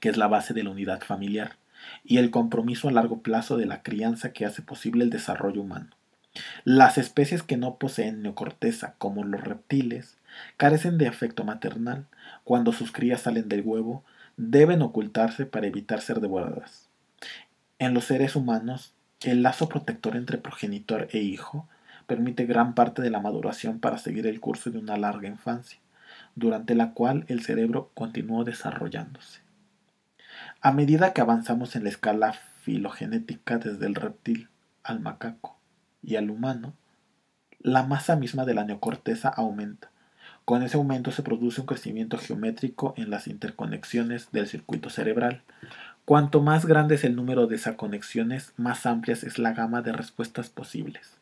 que es la base de la unidad familiar, y el compromiso a largo plazo de la crianza que hace posible el desarrollo humano. Las especies que no poseen neocorteza, como los reptiles, carecen de afecto maternal. Cuando sus crías salen del huevo, deben ocultarse para evitar ser devoradas. En los seres humanos, el lazo protector entre progenitor e hijo permite gran parte de la maduración para seguir el curso de una larga infancia, durante la cual el cerebro continuó desarrollándose. A medida que avanzamos en la escala filogenética desde el reptil al macaco y al humano, la masa misma de la neocorteza aumenta. Con ese aumento se produce un crecimiento geométrico en las interconexiones del circuito cerebral. Cuanto más grande es el número de esas conexiones, más amplias es la gama de respuestas posibles.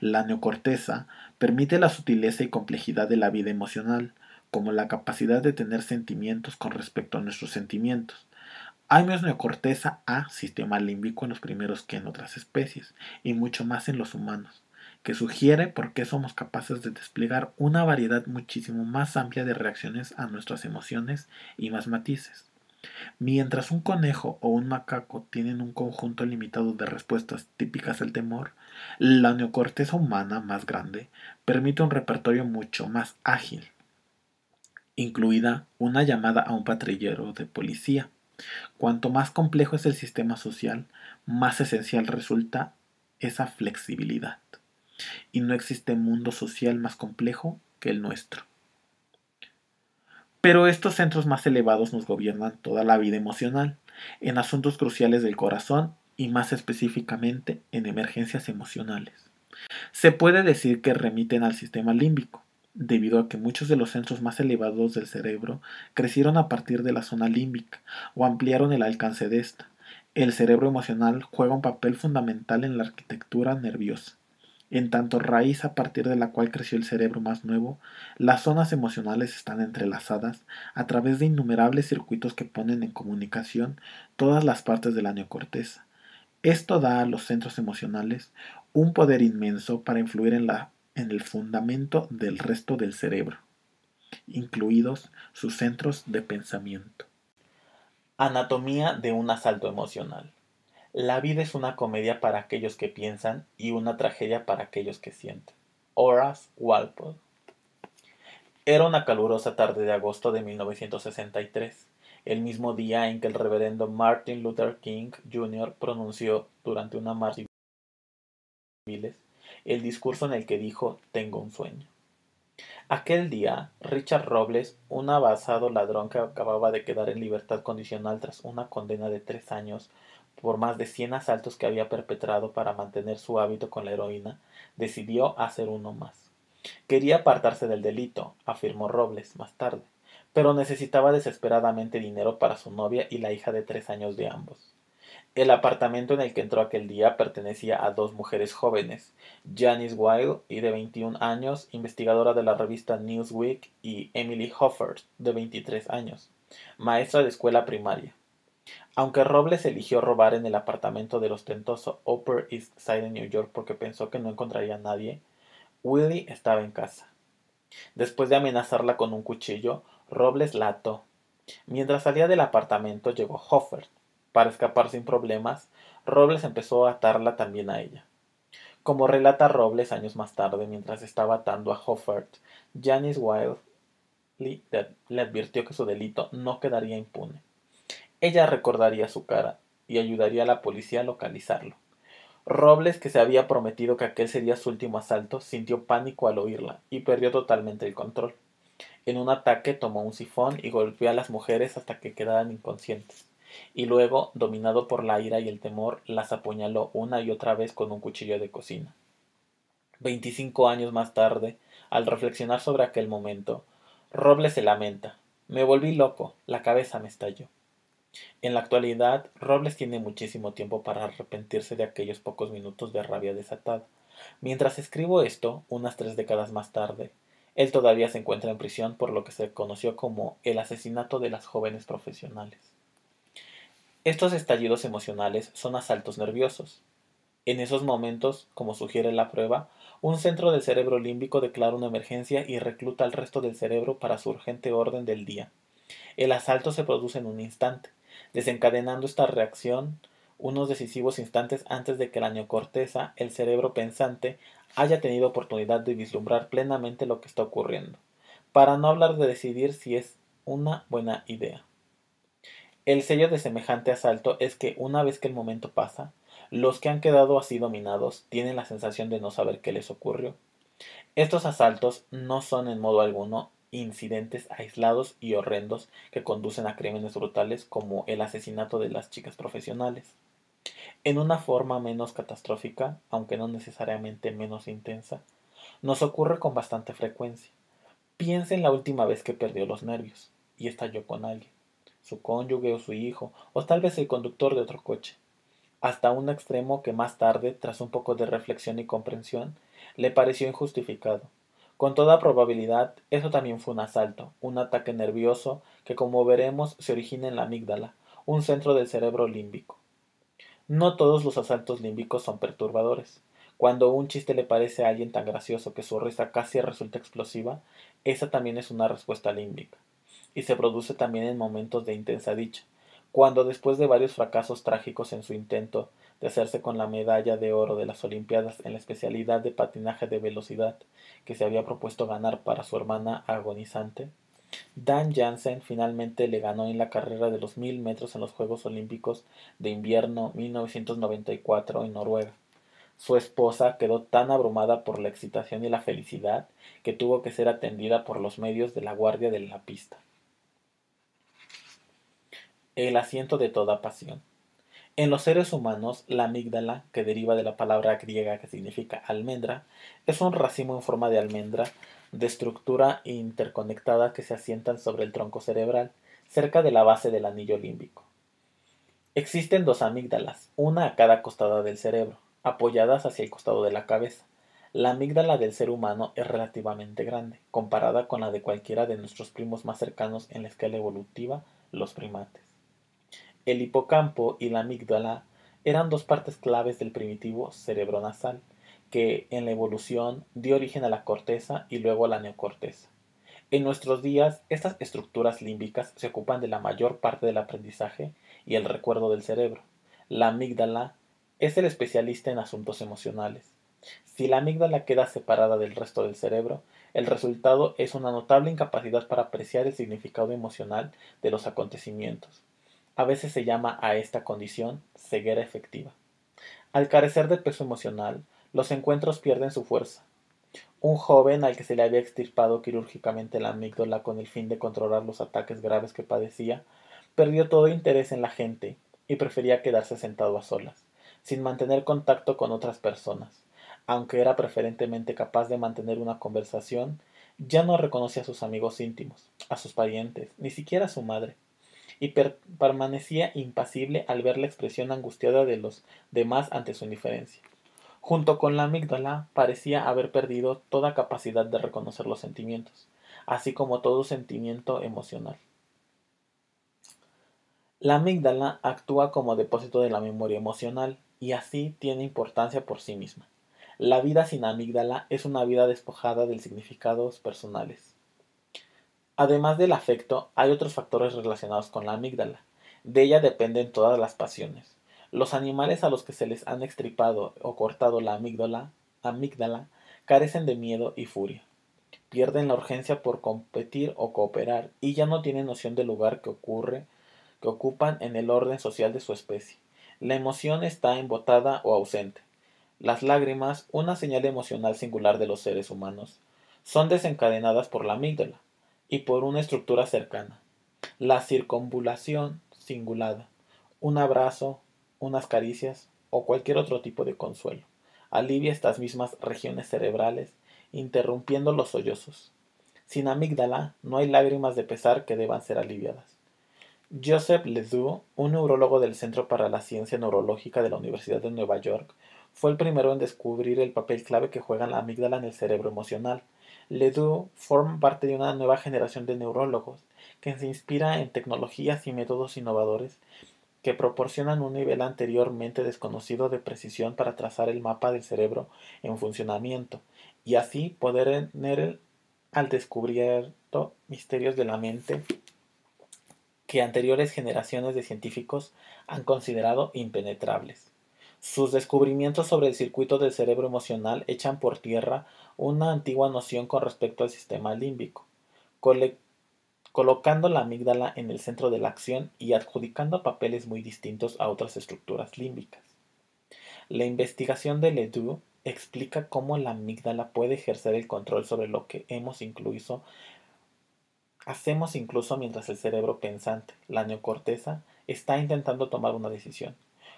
La neocorteza permite la sutileza y complejidad de la vida emocional, como la capacidad de tener sentimientos con respecto a nuestros sentimientos, hay menos neocorteza A, sistema límbico en los primeros que en otras especies, y mucho más en los humanos, que sugiere por qué somos capaces de desplegar una variedad muchísimo más amplia de reacciones a nuestras emociones y más matices. Mientras un conejo o un macaco tienen un conjunto limitado de respuestas típicas al temor, la neocorteza humana más grande permite un repertorio mucho más ágil, incluida una llamada a un patrullero de policía Cuanto más complejo es el sistema social, más esencial resulta esa flexibilidad. Y no existe mundo social más complejo que el nuestro. Pero estos centros más elevados nos gobiernan toda la vida emocional, en asuntos cruciales del corazón y más específicamente en emergencias emocionales. Se puede decir que remiten al sistema límbico, debido a que muchos de los centros más elevados del cerebro crecieron a partir de la zona límbica o ampliaron el alcance de esta. El cerebro emocional juega un papel fundamental en la arquitectura nerviosa. En tanto raíz a partir de la cual creció el cerebro más nuevo, las zonas emocionales están entrelazadas a través de innumerables circuitos que ponen en comunicación todas las partes de la neocorteza. Esto da a los centros emocionales un poder inmenso para influir en la en el fundamento del resto del cerebro, incluidos sus centros de pensamiento. Anatomía de un asalto emocional. La vida es una comedia para aquellos que piensan y una tragedia para aquellos que sienten. Horace Walpole. Era una calurosa tarde de agosto de 1963, el mismo día en que el reverendo Martin Luther King Jr. pronunció durante una marcha el discurso en el que dijo Tengo un sueño. Aquel día, Richard Robles, un abasado ladrón que acababa de quedar en libertad condicional tras una condena de tres años por más de cien asaltos que había perpetrado para mantener su hábito con la heroína, decidió hacer uno más. Quería apartarse del delito, afirmó Robles más tarde, pero necesitaba desesperadamente dinero para su novia y la hija de tres años de ambos. El apartamento en el que entró aquel día pertenecía a dos mujeres jóvenes, Janice Wilde, y de 21 años, investigadora de la revista Newsweek, y Emily Hoffert, de 23 años, maestra de escuela primaria. Aunque Robles eligió robar en el apartamento del ostentoso Upper East Side de New York porque pensó que no encontraría a nadie, Willie estaba en casa. Después de amenazarla con un cuchillo, Robles la ató. Mientras salía del apartamento llegó Hoffert, para escapar sin problemas, Robles empezó a atarla también a ella. Como relata Robles años más tarde, mientras estaba atando a Hoffert, Janice Wilde le advirtió que su delito no quedaría impune. Ella recordaría su cara y ayudaría a la policía a localizarlo. Robles, que se había prometido que aquel sería su último asalto, sintió pánico al oírla y perdió totalmente el control. En un ataque tomó un sifón y golpeó a las mujeres hasta que quedaran inconscientes y luego, dominado por la ira y el temor, las apuñaló una y otra vez con un cuchillo de cocina. Veinticinco años más tarde, al reflexionar sobre aquel momento, Robles se lamenta. Me volví loco, la cabeza me estalló. En la actualidad, Robles tiene muchísimo tiempo para arrepentirse de aquellos pocos minutos de rabia desatada. Mientras escribo esto, unas tres décadas más tarde, él todavía se encuentra en prisión por lo que se conoció como el asesinato de las jóvenes profesionales. Estos estallidos emocionales son asaltos nerviosos. En esos momentos, como sugiere la prueba, un centro del cerebro límbico declara una emergencia y recluta al resto del cerebro para su urgente orden del día. El asalto se produce en un instante, desencadenando esta reacción unos decisivos instantes antes de que la neocorteza, el cerebro pensante, haya tenido oportunidad de vislumbrar plenamente lo que está ocurriendo, para no hablar de decidir si es una buena idea. El sello de semejante asalto es que una vez que el momento pasa, los que han quedado así dominados tienen la sensación de no saber qué les ocurrió. Estos asaltos no son en modo alguno incidentes aislados y horrendos que conducen a crímenes brutales como el asesinato de las chicas profesionales. En una forma menos catastrófica, aunque no necesariamente menos intensa, nos ocurre con bastante frecuencia. Piensa en la última vez que perdió los nervios y estalló con alguien, su cónyuge o su hijo, o tal vez el conductor de otro coche, hasta un extremo que más tarde, tras un poco de reflexión y comprensión, le pareció injustificado con toda probabilidad, eso también fue un asalto, un ataque nervioso que, como veremos, se origina en la amígdala, un centro del cerebro límbico. No todos los asaltos límbicos son perturbadores. Cuando un chiste le parece a alguien tan gracioso que su risa casi resulta explosiva, esa también es una respuesta límbica. Y se produce también en momentos de intensa dicha, cuando después de varios fracasos trágicos en su intento de hacerse con la medalla de oro de las Olimpiadas en la especialidad de patinaje de velocidad que se había propuesto ganar para su hermana agonizante, Dan Jansen finalmente le ganó en la carrera de los mil metros en los Juegos Olímpicos de Invierno 1994 en Noruega. Su esposa quedó tan abrumada por la excitación y la felicidad que tuvo que ser atendida por los medios de la guardia de la pista. El asiento de toda pasión. En los seres humanos, la amígdala, que deriva de la palabra griega que significa almendra, es un racimo en forma de almendra de estructura interconectada que se asientan sobre el tronco cerebral, cerca de la base del anillo límbico. Existen dos amígdalas, una a cada costado del cerebro, apoyadas hacia el costado de la cabeza. La amígdala del ser humano es relativamente grande, comparada con la de cualquiera de nuestros primos más cercanos en la escala evolutiva, los primates. El hipocampo y la amígdala eran dos partes claves del primitivo cerebro nasal, que en la evolución dio origen a la corteza y luego a la neocorteza. En nuestros días, estas estructuras límbicas se ocupan de la mayor parte del aprendizaje y el recuerdo del cerebro. La amígdala es el especialista en asuntos emocionales. Si la amígdala queda separada del resto del cerebro, el resultado es una notable incapacidad para apreciar el significado emocional de los acontecimientos. A veces se llama a esta condición ceguera efectiva. Al carecer de peso emocional, los encuentros pierden su fuerza. Un joven al que se le había extirpado quirúrgicamente la amígdala con el fin de controlar los ataques graves que padecía, perdió todo interés en la gente y prefería quedarse sentado a solas, sin mantener contacto con otras personas. Aunque era preferentemente capaz de mantener una conversación, ya no reconocía a sus amigos íntimos, a sus parientes, ni siquiera a su madre y permanecía impasible al ver la expresión angustiada de los demás ante su indiferencia. Junto con la amígdala parecía haber perdido toda capacidad de reconocer los sentimientos, así como todo sentimiento emocional. La amígdala actúa como depósito de la memoria emocional y así tiene importancia por sí misma. La vida sin amígdala es una vida despojada de significados personales. Además del afecto, hay otros factores relacionados con la amígdala. De ella dependen todas las pasiones. Los animales a los que se les han extripado o cortado la amígdala, amígdala carecen de miedo y furia. Pierden la urgencia por competir o cooperar y ya no tienen noción del lugar que ocurre, que ocupan en el orden social de su especie. La emoción está embotada o ausente. Las lágrimas, una señal emocional singular de los seres humanos, son desencadenadas por la amígdala y por una estructura cercana. La circunvulación singulada, un abrazo, unas caricias o cualquier otro tipo de consuelo. Alivia estas mismas regiones cerebrales, interrumpiendo los sollozos. Sin amígdala no hay lágrimas de pesar que deban ser aliviadas. Joseph Ledoux, un neurólogo del Centro para la Ciencia Neurológica de la Universidad de Nueva York, fue el primero en descubrir el papel clave que juega la amígdala en el cerebro emocional. Ledoux forma parte de una nueva generación de neurólogos que se inspira en tecnologías y métodos innovadores que proporcionan un nivel anteriormente desconocido de precisión para trazar el mapa del cerebro en funcionamiento y así poder tener al descubierto misterios de la mente que anteriores generaciones de científicos han considerado impenetrables. Sus descubrimientos sobre el circuito del cerebro emocional echan por tierra una antigua noción con respecto al sistema límbico, colocando la amígdala en el centro de la acción y adjudicando papeles muy distintos a otras estructuras límbicas. La investigación de Ledoux explica cómo la amígdala puede ejercer el control sobre lo que hemos incluso hacemos incluso mientras el cerebro pensante, la neocorteza, está intentando tomar una decisión.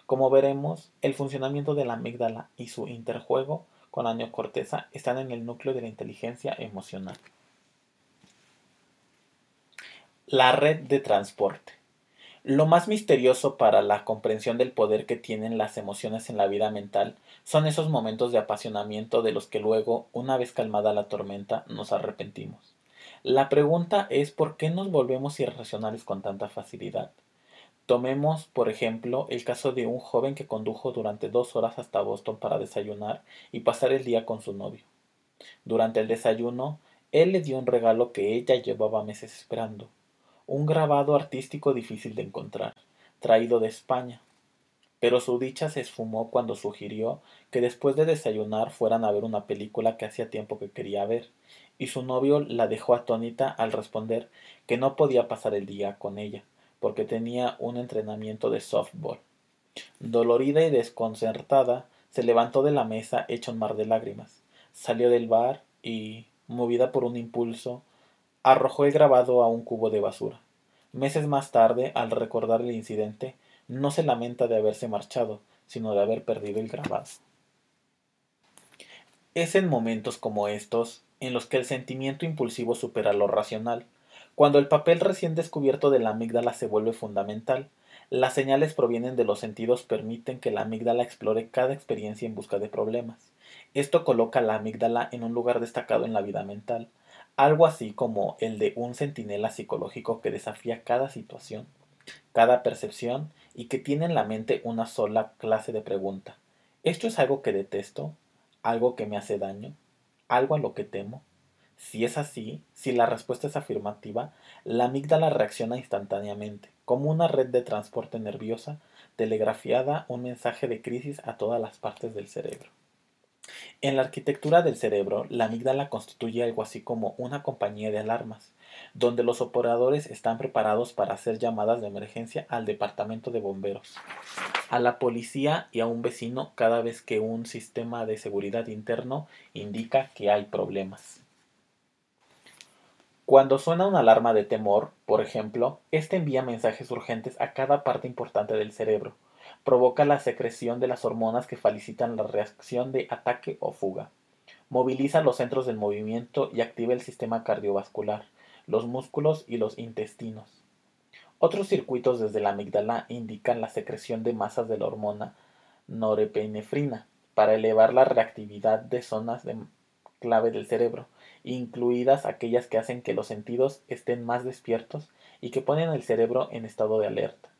Como veremos, el funcionamiento de la amígdala y su interjuego con la neocorteza están en el núcleo de la inteligencia emocional. La red de transporte. Lo más misterioso para la comprensión del poder que tienen las emociones en la vida mental son esos momentos de apasionamiento de los que luego, una vez calmada la tormenta, nos arrepentimos. La pregunta es por qué nos volvemos irracionales con tanta facilidad. Tomemos, por ejemplo, el caso de un joven que condujo durante dos horas hasta Boston para desayunar y pasar el día con su novio. Durante el desayuno, él le dio un regalo que ella llevaba meses esperando, un grabado artístico difícil de encontrar, traído de España. Pero su dicha se esfumó cuando sugirió que después de desayunar fueran a ver una película que hacía tiempo que quería ver, y su novio la dejó atónita al responder que no podía pasar el día con ella, porque tenía un entrenamiento de softball. Dolorida y desconcertada, se levantó de la mesa hecha un mar de lágrimas, salió del bar y, movida por un impulso, arrojó el grabado a un cubo de basura. Meses más tarde, al recordar el incidente, no se lamenta de haberse marchado, sino de haber perdido el grabado. Es en momentos como estos en los que el sentimiento impulsivo supera lo racional, cuando el papel recién descubierto de la amígdala se vuelve fundamental, las señales provienen de los sentidos permiten que la amígdala explore cada experiencia en busca de problemas. Esto coloca la amígdala en un lugar destacado en la vida mental, algo así como el de un centinela psicológico que desafía cada situación, cada percepción y que tiene en la mente una sola clase de pregunta. ¿Esto es algo que detesto? ¿Algo que me hace daño? ¿Algo a lo que temo? Si es así, si la respuesta es afirmativa, la amígdala reacciona instantáneamente, como una red de transporte nerviosa telegrafiada un mensaje de crisis a todas las partes del cerebro. En la arquitectura del cerebro, la amígdala constituye algo así como una compañía de alarmas, donde los operadores están preparados para hacer llamadas de emergencia al departamento de bomberos, a la policía y a un vecino cada vez que un sistema de seguridad interno indica que hay problemas. Cuando suena una alarma de temor, por ejemplo, este envía mensajes urgentes a cada parte importante del cerebro, provoca la secreción de las hormonas que felicitan la reacción de ataque o fuga. Moviliza los centros del movimiento y activa el sistema cardiovascular, los músculos y los intestinos. Otros circuitos desde la amígdala indican la secreción de masas de la hormona norepinefrina para elevar la reactividad de zonas de clave del cerebro, incluidas aquellas que hacen que los sentidos estén más despiertos y que ponen el cerebro en estado de alerta.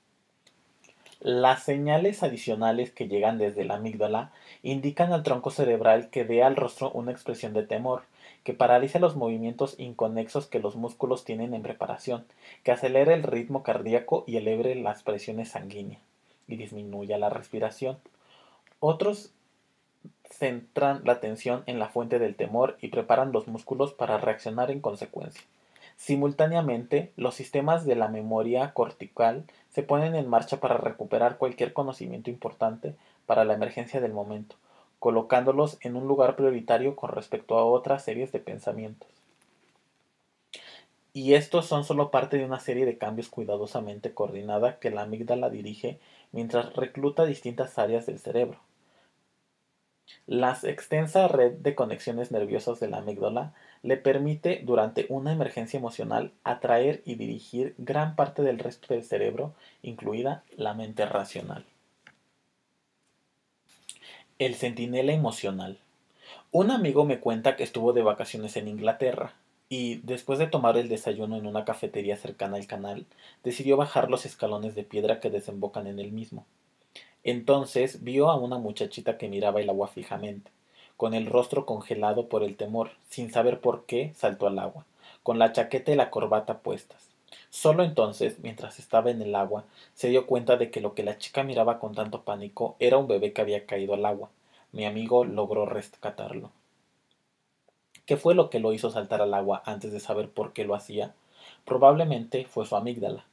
Las señales adicionales que llegan desde la amígdala indican al tronco cerebral que dé al rostro una expresión de temor, que paraliza los movimientos inconexos que los músculos tienen en preparación, que acelere el ritmo cardíaco y eleve las presiones sanguíneas y disminuya la respiración. Otros centran la atención en la fuente del temor y preparan los músculos para reaccionar en consecuencia. Simultáneamente, los sistemas de la memoria cortical se ponen en marcha para recuperar cualquier conocimiento importante para la emergencia del momento, colocándolos en un lugar prioritario con respecto a otras series de pensamientos. Y estos son solo parte de una serie de cambios cuidadosamente coordinada que la amígdala dirige mientras recluta distintas áreas del cerebro. La extensa red de conexiones nerviosas de la amígdala le permite durante una emergencia emocional atraer y dirigir gran parte del resto del cerebro, incluida la mente racional. El centinela emocional. Un amigo me cuenta que estuvo de vacaciones en Inglaterra y, después de tomar el desayuno en una cafetería cercana al canal, decidió bajar los escalones de piedra que desembocan en el mismo. Entonces vio a una muchachita que miraba el agua fijamente, con el rostro congelado por el temor, sin saber por qué saltó al agua, con la chaqueta y la corbata puestas. Solo entonces, mientras estaba en el agua, se dio cuenta de que lo que la chica miraba con tanto pánico era un bebé que había caído al agua. Mi amigo logró rescatarlo. ¿Qué fue lo que lo hizo saltar al agua antes de saber por qué lo hacía? Probablemente fue su amígdala.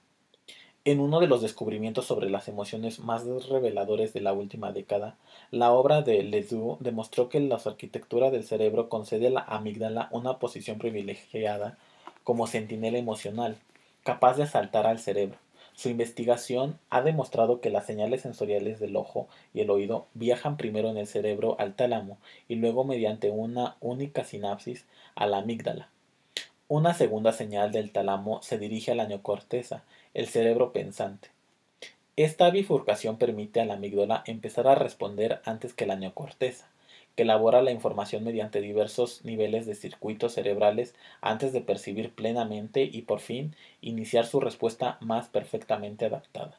En uno de los descubrimientos sobre las emociones más reveladores de la última década, la obra de Ledoux demostró que la arquitectura del cerebro concede a la amígdala una posición privilegiada como centinela emocional, capaz de asaltar al cerebro. Su investigación ha demostrado que las señales sensoriales del ojo y el oído viajan primero en el cerebro al tálamo y luego mediante una única sinapsis a la amígdala. Una segunda señal del tálamo se dirige a la neocorteza, el cerebro pensante. Esta bifurcación permite a la amígdala empezar a responder antes que la neocorteza que elabora la información mediante diversos niveles de circuitos cerebrales antes de percibir plenamente y por fin iniciar su respuesta más perfectamente adaptada.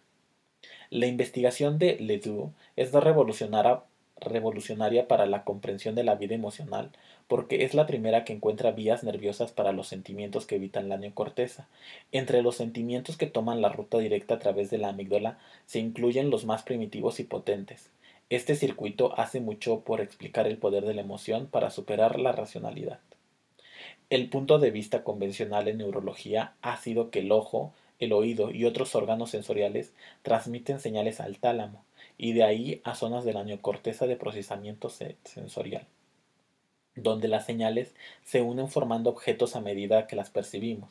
La investigación de Ledoux es revolucionaria, para la comprensión de la vida emocional porque es la primera que encuentra vías nerviosas para los sentimientos que evitan la neocorteza. Entre los sentimientos que toman la ruta directa a través de la amígdala se incluyen los más primitivos y potentes, este circuito hace mucho por explicar el poder de la emoción para superar la racionalidad. El punto de vista convencional en neurología ha sido que el ojo, el oído y otros órganos sensoriales transmiten señales al tálamo y de ahí a zonas de la neocorteza de procesamiento sensorial, donde las señales se unen formando objetos a medida que las percibimos.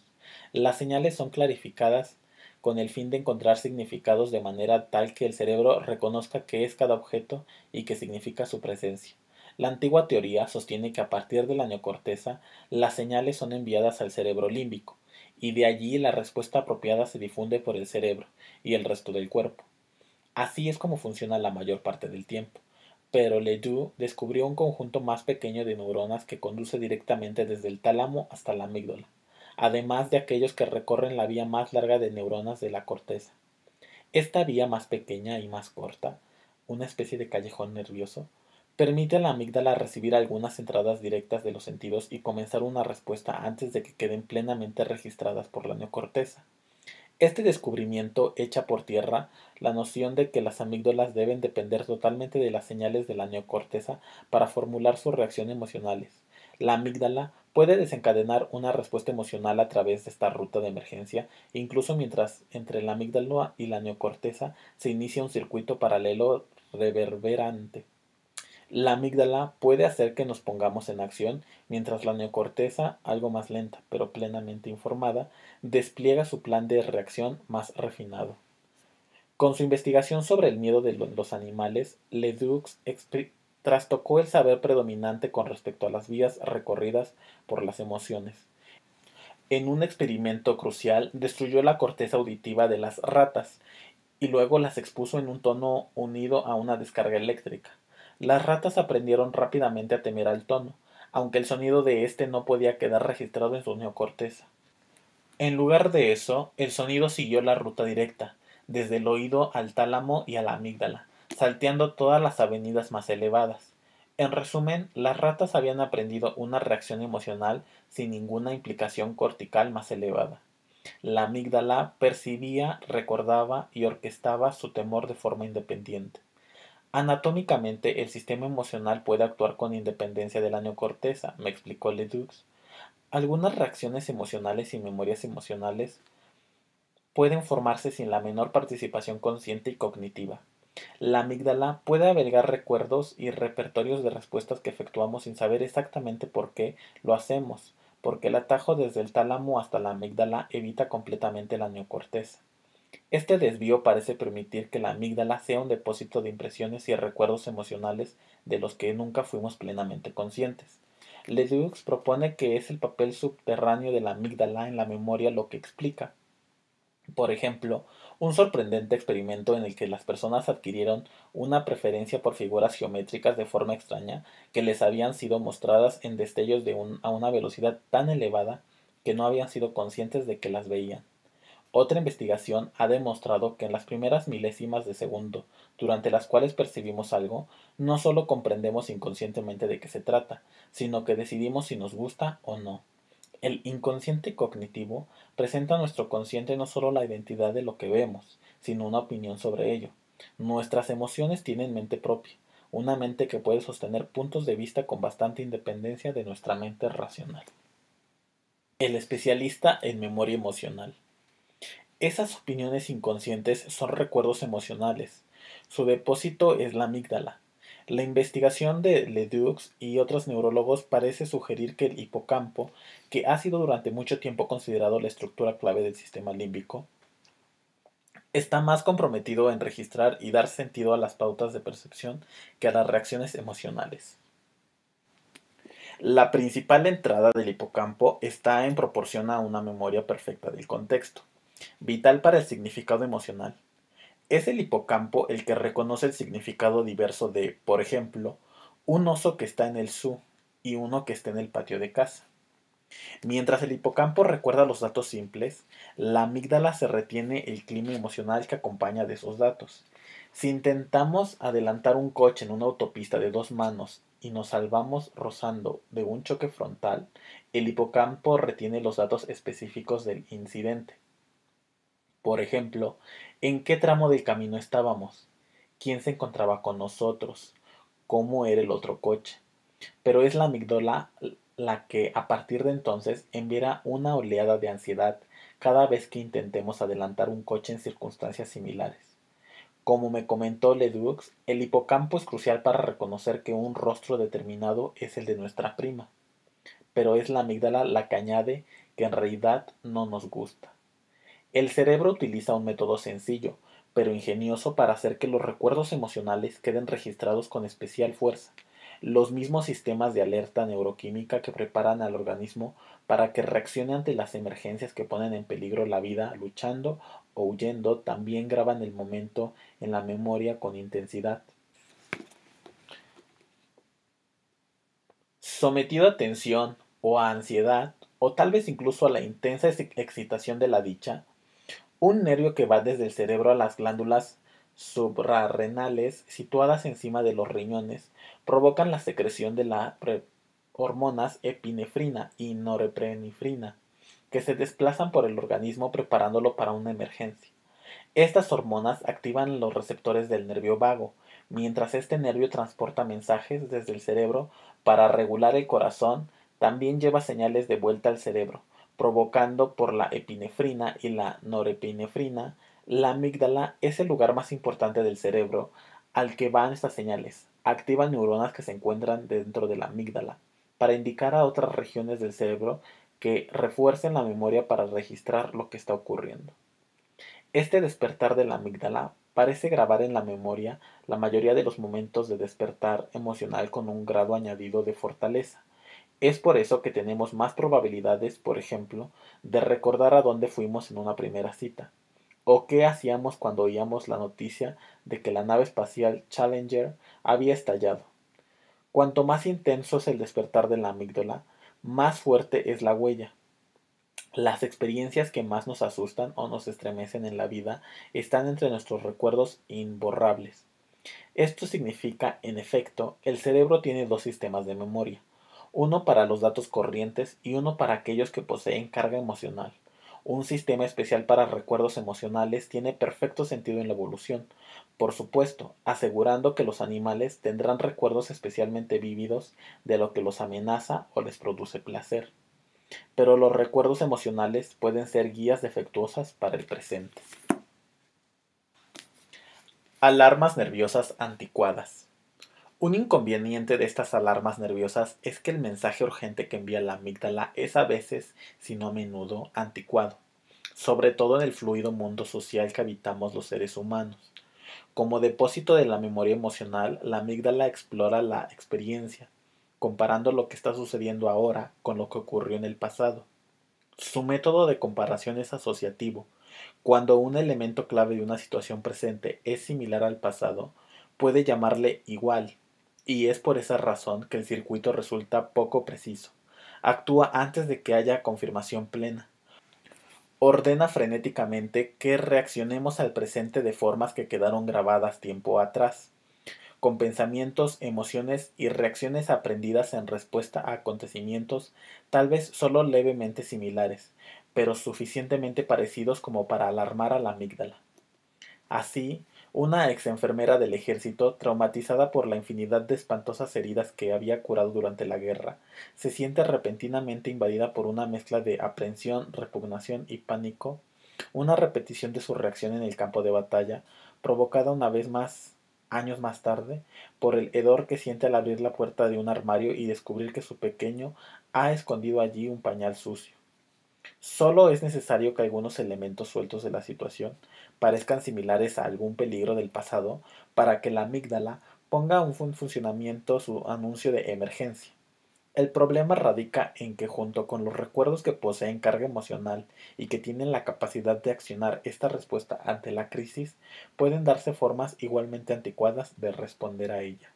Las señales son clarificadas con el fin de encontrar significados de manera tal que el cerebro reconozca qué es cada objeto y qué significa su presencia. La antigua teoría sostiene que a partir de la neocorteza las señales son enviadas al cerebro límbico, y de allí la respuesta apropiada se difunde por el cerebro y el resto del cuerpo. Así es como funciona la mayor parte del tiempo. Pero Ledoux descubrió un conjunto más pequeño de neuronas que conduce directamente desde el tálamo hasta la amígdala además de aquellos que recorren la vía más larga de neuronas de la corteza. Esta vía más pequeña y más corta, una especie de callejón nervioso, permite a la amígdala recibir algunas entradas directas de los sentidos y comenzar una respuesta antes de que queden plenamente registradas por la neocorteza. Este descubrimiento echa por tierra la noción de que las amígdalas deben depender totalmente de las señales de la neocorteza para formular sus reacciones emocionales. La amígdala puede desencadenar una respuesta emocional a través de esta ruta de emergencia, incluso mientras entre la amígdala y la neocorteza se inicia un circuito paralelo reverberante. La amígdala puede hacer que nos pongamos en acción, mientras la neocorteza, algo más lenta pero plenamente informada, despliega su plan de reacción más refinado. Con su investigación sobre el miedo de los animales, Ledoux trastocó el saber predominante con respecto a las vías recorridas por las emociones. En un experimento crucial destruyó la corteza auditiva de las ratas y luego las expuso en un tono unido a una descarga eléctrica. Las ratas aprendieron rápidamente a temer al tono, aunque el sonido de éste no podía quedar registrado en su neocorteza. En lugar de eso, el sonido siguió la ruta directa, desde el oído al tálamo y a la amígdala, salteando todas las avenidas más elevadas. En resumen, las ratas habían aprendido una reacción emocional sin ninguna implicación cortical más elevada. La amígdala percibía, recordaba y orquestaba su temor de forma independiente. Anatómicamente, el sistema emocional puede actuar con independencia de la neocorteza, me explicó Ledoux. Algunas reacciones emocionales y memorias emocionales pueden formarse sin la menor participación consciente y cognitiva. La amígdala puede albergar recuerdos y repertorios de respuestas que efectuamos sin saber exactamente por qué lo hacemos, porque el atajo desde el tálamo hasta la amígdala evita completamente la neocorteza. Este desvío parece permitir que la amígdala sea un depósito de impresiones y recuerdos emocionales de los que nunca fuimos plenamente conscientes. Ledoux propone que es el papel subterráneo de la amígdala en la memoria lo que explica. Por ejemplo, un sorprendente experimento en el que las personas adquirieron una preferencia por figuras geométricas de forma extraña que les habían sido mostradas en destellos de a una velocidad tan elevada que no habían sido conscientes de que las veían. Otra investigación ha demostrado que en las primeras milésimas de segundo, durante las cuales percibimos algo, no solo comprendemos inconscientemente de qué se trata, sino que decidimos si nos gusta o no. El inconsciente cognitivo presenta a nuestro consciente no solo la identidad de lo que vemos, sino una opinión sobre ello. Nuestras emociones tienen mente propia, una mente que puede sostener puntos de vista con bastante independencia de nuestra mente racional. El especialista en memoria emocional. Esas opiniones inconscientes son recuerdos emocionales. Su depósito es la amígdala, la investigación de Ledoux y otros neurólogos parece sugerir que el hipocampo, que ha sido durante mucho tiempo considerado la estructura clave del sistema límbico, está más comprometido en registrar y dar sentido a las pautas de percepción que a las reacciones emocionales. La principal entrada del hipocampo está en proporción a una memoria perfecta del contexto, vital para el significado emocional. Es el hipocampo el que reconoce el significado diverso de, por ejemplo, un oso que está en el zoo y uno que está en el patio de casa. Mientras el hipocampo recuerda los datos simples, la amígdala se retiene el clima emocional que acompaña de esos datos. Si intentamos adelantar un coche en una autopista de dos manos y nos salvamos rozando de un choque frontal, el hipocampo retiene los datos específicos del incidente. Por ejemplo, en qué tramo del camino estábamos, quién se encontraba con nosotros, cómo era el otro coche. Pero es la amígdala la que a partir de entonces enviará una oleada de ansiedad cada vez que intentemos adelantar un coche en circunstancias similares. Como me comentó Ledoux, el hipocampo es crucial para reconocer que un rostro determinado es el de nuestra prima, pero es la amígdala la que añade que en realidad no nos gusta. El cerebro utiliza un método sencillo, pero ingenioso para hacer que los recuerdos emocionales queden registrados con especial fuerza, los mismos sistemas de alerta neuroquímica que preparan al organismo para que reaccione ante las emergencias que ponen en peligro la vida luchando o huyendo también graban el momento en la memoria con intensidad. Sometido a tensión o a ansiedad, o tal vez incluso a la intensa excitación de la dicha, un nervio que va desde el cerebro a las glándulas suprarrenales situadas encima de los riñones provocan la secreción de las hormonas epinefrina y norepinefrina que se desplazan por el organismo preparándolo para una emergencia. Estas hormonas activan los receptores del nervio vago, mientras este nervio transporta mensajes desde el cerebro para regular el corazón, también lleva señales de vuelta al cerebro, provocando por la epinefrina y la norepinefrina, la amígdala es el lugar más importante del cerebro al que van estas señales. Activa neuronas que se encuentran dentro de la amígdala para indicar a otras regiones del cerebro que refuercen la memoria para registrar lo que está ocurriendo. Este despertar de la amígdala parece grabar en la memoria la mayoría de los momentos de despertar emocional con un grado añadido de fortaleza, es por eso que tenemos más probabilidades, por ejemplo, de recordar a dónde fuimos en una primera cita, o qué hacíamos cuando oíamos la noticia de que la nave espacial Challenger había estallado. Cuanto más intenso es el despertar de la amígdala, más fuerte es la huella. Las experiencias que más nos asustan o nos estremecen en la vida están entre nuestros recuerdos imborrables. Esto significa, en efecto, el cerebro tiene dos sistemas de memoria uno para los datos corrientes y uno para aquellos que poseen carga emocional. Un sistema especial para recuerdos emocionales tiene perfecto sentido en la evolución, por supuesto, asegurando que los animales tendrán recuerdos especialmente vívidos de lo que los amenaza o les produce placer. Pero los recuerdos emocionales pueden ser guías defectuosas para el presente. Alarmas nerviosas anticuadas. Un inconveniente de estas alarmas nerviosas es que el mensaje urgente que envía la amígdala es a veces, si no a menudo, anticuado, sobre todo en el fluido mundo social que habitamos los seres humanos. Como depósito de la memoria emocional, la amígdala explora la experiencia, comparando lo que está sucediendo ahora con lo que ocurrió en el pasado. Su método de comparación es asociativo. Cuando un elemento clave de una situación presente es similar al pasado, puede llamarle igual, y es por esa razón que el circuito resulta poco preciso. Actúa antes de que haya confirmación plena. Ordena frenéticamente que reaccionemos al presente de formas que quedaron grabadas tiempo atrás, con pensamientos, emociones y reacciones aprendidas en respuesta a acontecimientos tal vez solo levemente similares, pero suficientemente parecidos como para alarmar a la amígdala. Así, una ex enfermera del ejército, traumatizada por la infinidad de espantosas heridas que había curado durante la guerra, se siente repentinamente invadida por una mezcla de aprensión, repugnación y pánico, una repetición de su reacción en el campo de batalla, provocada una vez más años más tarde, por el hedor que siente al abrir la puerta de un armario y descubrir que su pequeño ha escondido allí un pañal sucio. Solo es necesario que algunos elementos sueltos de la situación parezcan similares a algún peligro del pasado para que la amígdala ponga en funcionamiento su anuncio de emergencia. El problema radica en que junto con los recuerdos que poseen carga emocional y que tienen la capacidad de accionar esta respuesta ante la crisis, pueden darse formas igualmente anticuadas de responder a ella.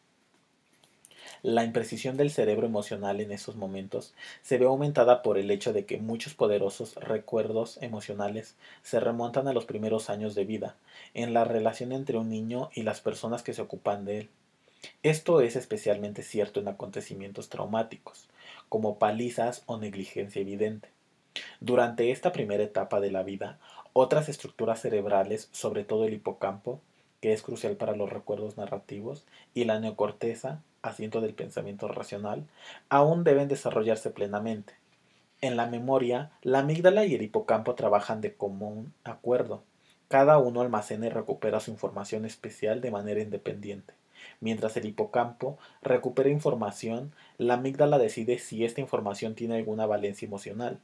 La imprecisión del cerebro emocional en esos momentos se ve aumentada por el hecho de que muchos poderosos recuerdos emocionales se remontan a los primeros años de vida, en la relación entre un niño y las personas que se ocupan de él. Esto es especialmente cierto en acontecimientos traumáticos, como palizas o negligencia evidente. Durante esta primera etapa de la vida, otras estructuras cerebrales, sobre todo el hipocampo, que es crucial para los recuerdos narrativos, y la neocorteza, asiento del pensamiento racional, aún deben desarrollarse plenamente. En la memoria, la amígdala y el hipocampo trabajan de común acuerdo. Cada uno almacena y recupera su información especial de manera independiente. Mientras el hipocampo recupera información, la amígdala decide si esta información tiene alguna valencia emocional.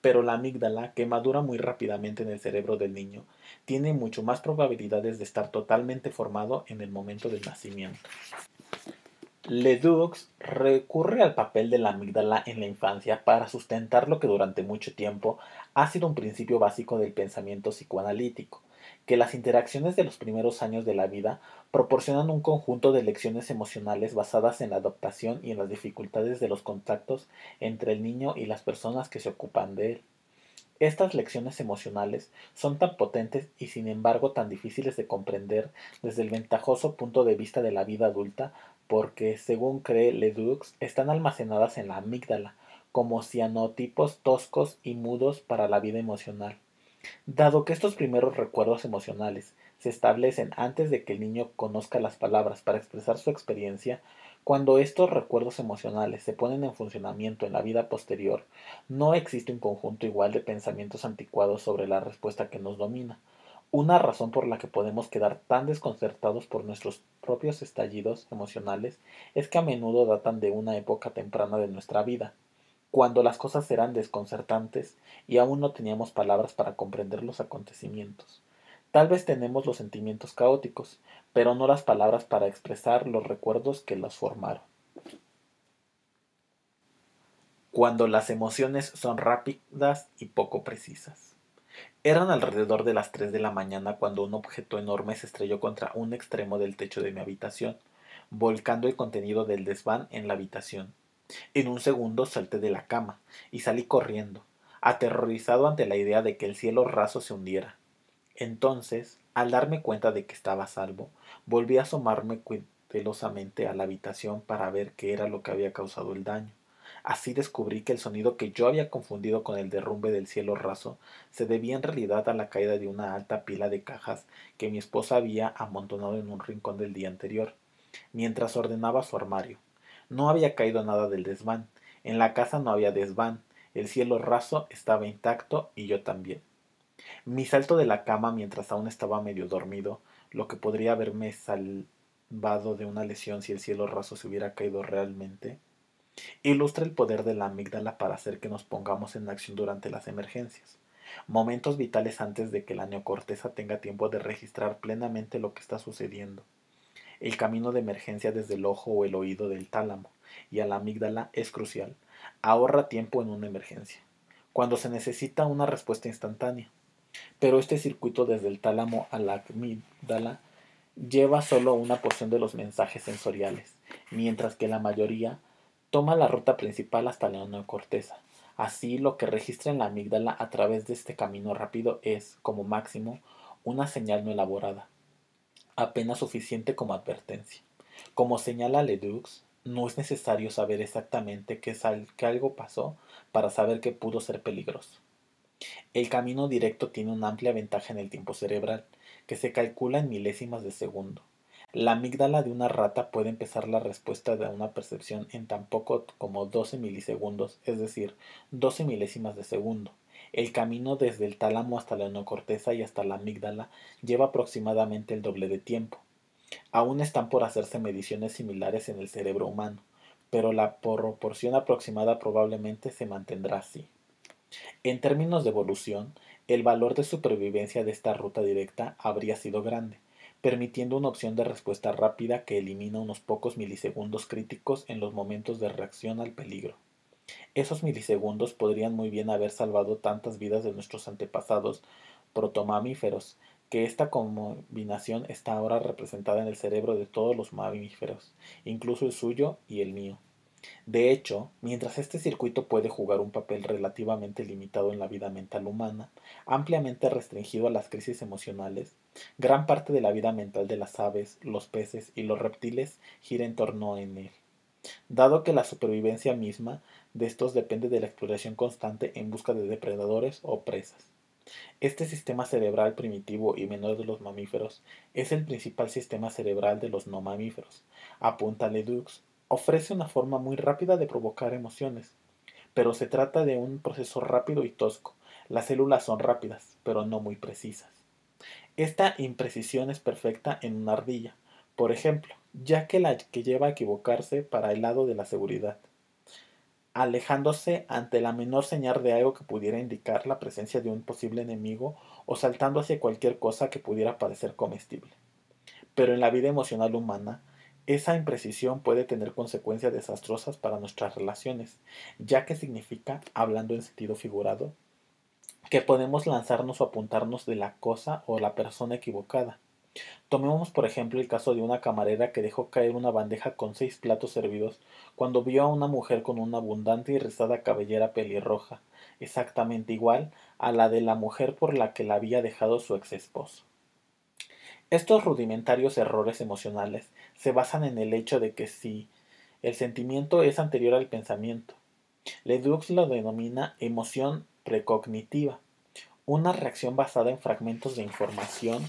Pero la amígdala, que madura muy rápidamente en el cerebro del niño, tiene mucho más probabilidades de estar totalmente formado en el momento del nacimiento. Ledoux recurre al papel de la amígdala en la infancia para sustentar lo que durante mucho tiempo ha sido un principio básico del pensamiento psicoanalítico, que las interacciones de los primeros años de la vida proporcionan un conjunto de lecciones emocionales basadas en la adaptación y en las dificultades de los contactos entre el niño y las personas que se ocupan de él. Estas lecciones emocionales son tan potentes y sin embargo tan difíciles de comprender desde el ventajoso punto de vista de la vida adulta porque, según cree Ledoux, están almacenadas en la amígdala, como cianotipos toscos y mudos para la vida emocional. Dado que estos primeros recuerdos emocionales se establecen antes de que el niño conozca las palabras para expresar su experiencia, cuando estos recuerdos emocionales se ponen en funcionamiento en la vida posterior, no existe un conjunto igual de pensamientos anticuados sobre la respuesta que nos domina, una razón por la que podemos quedar tan desconcertados por nuestros propios estallidos emocionales es que a menudo datan de una época temprana de nuestra vida, cuando las cosas eran desconcertantes y aún no teníamos palabras para comprender los acontecimientos. Tal vez tenemos los sentimientos caóticos, pero no las palabras para expresar los recuerdos que los formaron. Cuando las emociones son rápidas y poco precisas. Eran alrededor de las tres de la mañana cuando un objeto enorme se estrelló contra un extremo del techo de mi habitación, volcando el contenido del desván en la habitación. En un segundo salté de la cama y salí corriendo, aterrorizado ante la idea de que el cielo raso se hundiera. Entonces, al darme cuenta de que estaba a salvo, volví a asomarme cuidadosamente a la habitación para ver qué era lo que había causado el daño. Así descubrí que el sonido que yo había confundido con el derrumbe del cielo raso se debía en realidad a la caída de una alta pila de cajas que mi esposa había amontonado en un rincón del día anterior, mientras ordenaba su armario. No había caído nada del desván, en la casa no había desván, el cielo raso estaba intacto y yo también. Mi salto de la cama mientras aún estaba medio dormido, lo que podría haberme salvado de una lesión si el cielo raso se hubiera caído realmente, Ilustra el poder de la amígdala para hacer que nos pongamos en acción durante las emergencias, momentos vitales antes de que la neocorteza tenga tiempo de registrar plenamente lo que está sucediendo. El camino de emergencia desde el ojo o el oído del tálamo, y a la amígdala es crucial. Ahorra tiempo en una emergencia, cuando se necesita una respuesta instantánea. Pero este circuito desde el tálamo a la amígdala lleva solo una porción de los mensajes sensoriales, mientras que la mayoría toma la ruta principal hasta la neocorteza. Así, lo que registra en la amígdala a través de este camino rápido es, como máximo, una señal no elaborada, apenas suficiente como advertencia. Como señala Ledoux, no es necesario saber exactamente que, que algo pasó para saber que pudo ser peligroso. El camino directo tiene una amplia ventaja en el tiempo cerebral, que se calcula en milésimas de segundo. La amígdala de una rata puede empezar la respuesta de una percepción en tan poco como 12 milisegundos, es decir, 12 milésimas de segundo. El camino desde el tálamo hasta la neocorteza y hasta la amígdala lleva aproximadamente el doble de tiempo. Aún están por hacerse mediciones similares en el cerebro humano, pero la proporción aproximada probablemente se mantendrá así. En términos de evolución, el valor de supervivencia de esta ruta directa habría sido grande, permitiendo una opción de respuesta rápida que elimina unos pocos milisegundos críticos en los momentos de reacción al peligro. Esos milisegundos podrían muy bien haber salvado tantas vidas de nuestros antepasados protomamíferos, que esta combinación está ahora representada en el cerebro de todos los mamíferos, incluso el suyo y el mío. De hecho, mientras este circuito puede jugar un papel relativamente limitado en la vida mental humana, ampliamente restringido a las crisis emocionales, gran parte de la vida mental de las aves, los peces y los reptiles gira en torno a él. Dado que la supervivencia misma de estos depende de la exploración constante en busca de depredadores o presas. Este sistema cerebral primitivo y menor de los mamíferos es el principal sistema cerebral de los no mamíferos, apunta Ledoux, ofrece una forma muy rápida de provocar emociones, pero se trata de un proceso rápido y tosco. Las células son rápidas, pero no muy precisas. Esta imprecisión es perfecta en una ardilla, por ejemplo, ya que la que lleva a equivocarse para el lado de la seguridad, alejándose ante la menor señal de algo que pudiera indicar la presencia de un posible enemigo o saltando hacia cualquier cosa que pudiera parecer comestible. Pero en la vida emocional humana, esa imprecisión puede tener consecuencias desastrosas para nuestras relaciones, ya que significa, hablando en sentido figurado, que podemos lanzarnos o apuntarnos de la cosa o la persona equivocada. Tomemos por ejemplo el caso de una camarera que dejó caer una bandeja con seis platos servidos cuando vio a una mujer con una abundante y rizada cabellera pelirroja, exactamente igual a la de la mujer por la que la había dejado su ex esposo. Estos rudimentarios errores emocionales se basan en el hecho de que si el sentimiento es anterior al pensamiento, Ledoux lo denomina emoción precognitiva, una reacción basada en fragmentos de información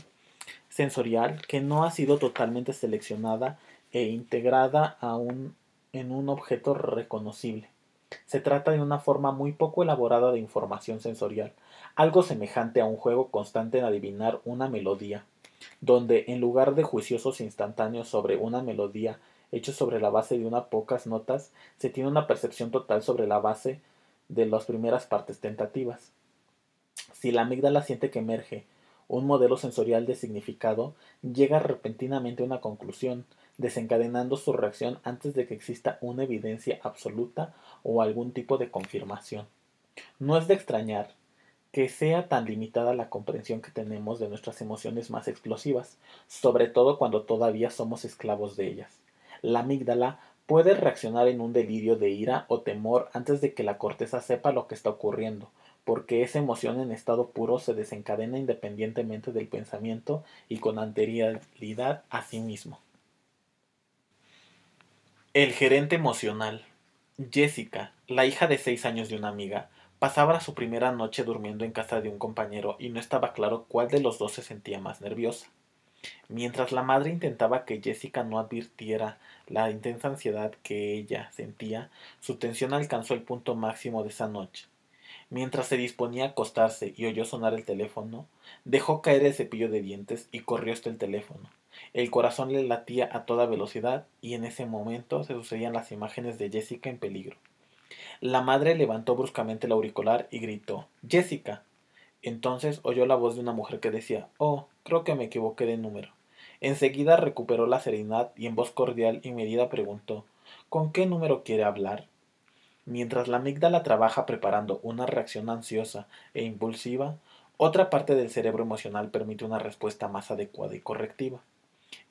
sensorial que no ha sido totalmente seleccionada e integrada aún en un objeto reconocible. Se trata de una forma muy poco elaborada de información sensorial, algo semejante a un juego constante en adivinar una melodía, donde en lugar de juiciosos instantáneos sobre una melodía hechos sobre la base de unas pocas notas, se tiene una percepción total sobre la base de las primeras partes tentativas. Si la amígdala siente que emerge un modelo sensorial de significado, llega repentinamente a una conclusión, desencadenando su reacción antes de que exista una evidencia absoluta o algún tipo de confirmación. No es de extrañar que sea tan limitada la comprensión que tenemos de nuestras emociones más explosivas, sobre todo cuando todavía somos esclavos de ellas. La amígdala puede reaccionar en un delirio de ira o temor antes de que la corteza sepa lo que está ocurriendo, porque esa emoción en estado puro se desencadena independientemente del pensamiento y con anterioridad a sí mismo. El gerente emocional. Jessica, la hija de seis años de una amiga, Pasaba su primera noche durmiendo en casa de un compañero y no estaba claro cuál de los dos se sentía más nerviosa. Mientras la madre intentaba que Jessica no advirtiera la intensa ansiedad que ella sentía, su tensión alcanzó el punto máximo de esa noche. Mientras se disponía a acostarse y oyó sonar el teléfono, dejó caer el cepillo de dientes y corrió hasta el teléfono. El corazón le latía a toda velocidad y en ese momento se sucedían las imágenes de Jessica en peligro. La madre levantó bruscamente el auricular y gritó Jessica. Entonces oyó la voz de una mujer que decía Oh, creo que me equivoqué de número. Enseguida recuperó la serenidad y en voz cordial y medida preguntó ¿Con qué número quiere hablar? Mientras la amígdala trabaja preparando una reacción ansiosa e impulsiva, otra parte del cerebro emocional permite una respuesta más adecuada y correctiva.